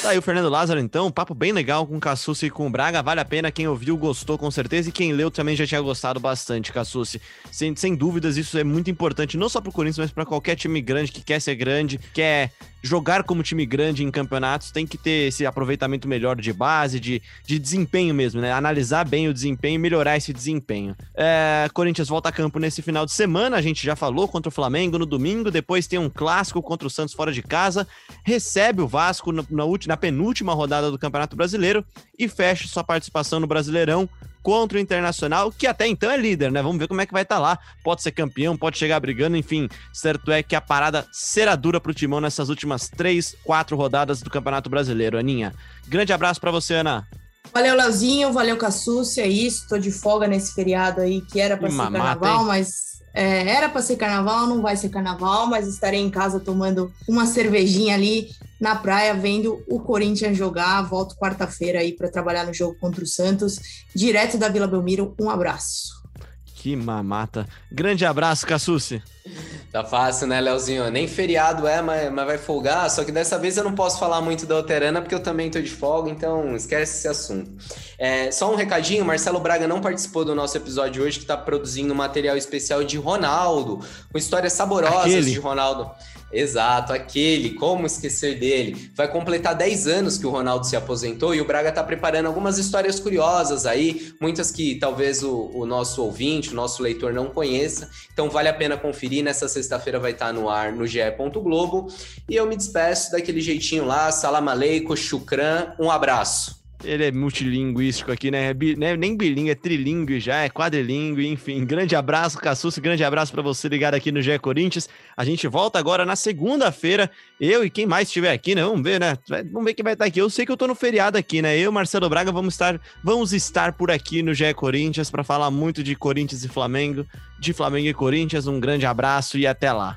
Tá aí o Fernando Lázaro, então, um papo bem legal com o e com o Braga, vale a pena, quem ouviu gostou com certeza, e quem leu também já tinha gostado bastante, Cassucci. Sem, sem dúvidas, isso é muito importante, não só pro Corinthians, mas para qualquer time grande que quer ser grande, quer jogar como time grande em campeonatos tem que ter esse aproveitamento melhor de base, de, de desempenho mesmo, né? Analisar bem o desempenho e melhorar esse desempenho. É, Corinthians volta a campo nesse final de semana, a gente já falou, contra o Flamengo no domingo, depois tem um clássico contra o Santos fora de casa, recebe o Vasco na, na, na penúltima rodada do Campeonato Brasileiro e fecha sua participação no Brasileirão contra o Internacional, que até então é líder, né? Vamos ver como é que vai estar tá lá. Pode ser campeão, pode chegar brigando, enfim. Certo é que a parada será dura pro Timão nessas últimas três, quatro rodadas do Campeonato Brasileiro. Aninha, grande abraço para você, Ana. Valeu, Leozinho, valeu, Cassucci, é isso. Tô de folga nesse feriado aí que era para ser carnaval, hein? mas é, era para ser carnaval, não vai ser carnaval, mas estarei em casa tomando uma cervejinha ali na praia, vendo o Corinthians jogar. Volto quarta-feira aí para trabalhar no jogo contra o Santos, direto da Vila Belmiro. Um abraço. Que mamata. Grande abraço, Cassucci. Tá fácil, né, Leozinho? Nem feriado é, mas, mas vai folgar. Só que dessa vez eu não posso falar muito da Alterana porque eu também tô de folga, então esquece esse assunto. É, só um recadinho: Marcelo Braga não participou do nosso episódio hoje, que tá produzindo material especial de Ronaldo, com histórias saborosas Aquele. de Ronaldo. Exato, aquele, como esquecer dele? Vai completar 10 anos que o Ronaldo se aposentou e o Braga está preparando algumas histórias curiosas aí, muitas que talvez o, o, nosso ouvinte, o nosso leitor não conheça. Então vale a pena conferir. Nessa sexta-feira vai estar tá no ar no GE. Globo. E eu me despeço daquele jeitinho lá. Salam aleikum, shukran. Um abraço. Ele é multilinguístico aqui, né? É né? Nem bilingue, é trilingue já, é quadrilingue, enfim. Grande abraço, Cassus, grande abraço para você ligado aqui no GE Corinthians. A gente volta agora na segunda-feira. Eu e quem mais estiver aqui, né? Vamos ver, né? Vamos ver quem vai estar aqui. Eu sei que eu tô no feriado aqui, né? Eu, Marcelo Braga, vamos estar, vamos estar por aqui no GE Corinthians para falar muito de Corinthians e Flamengo, de Flamengo e Corinthians. Um grande abraço e até lá.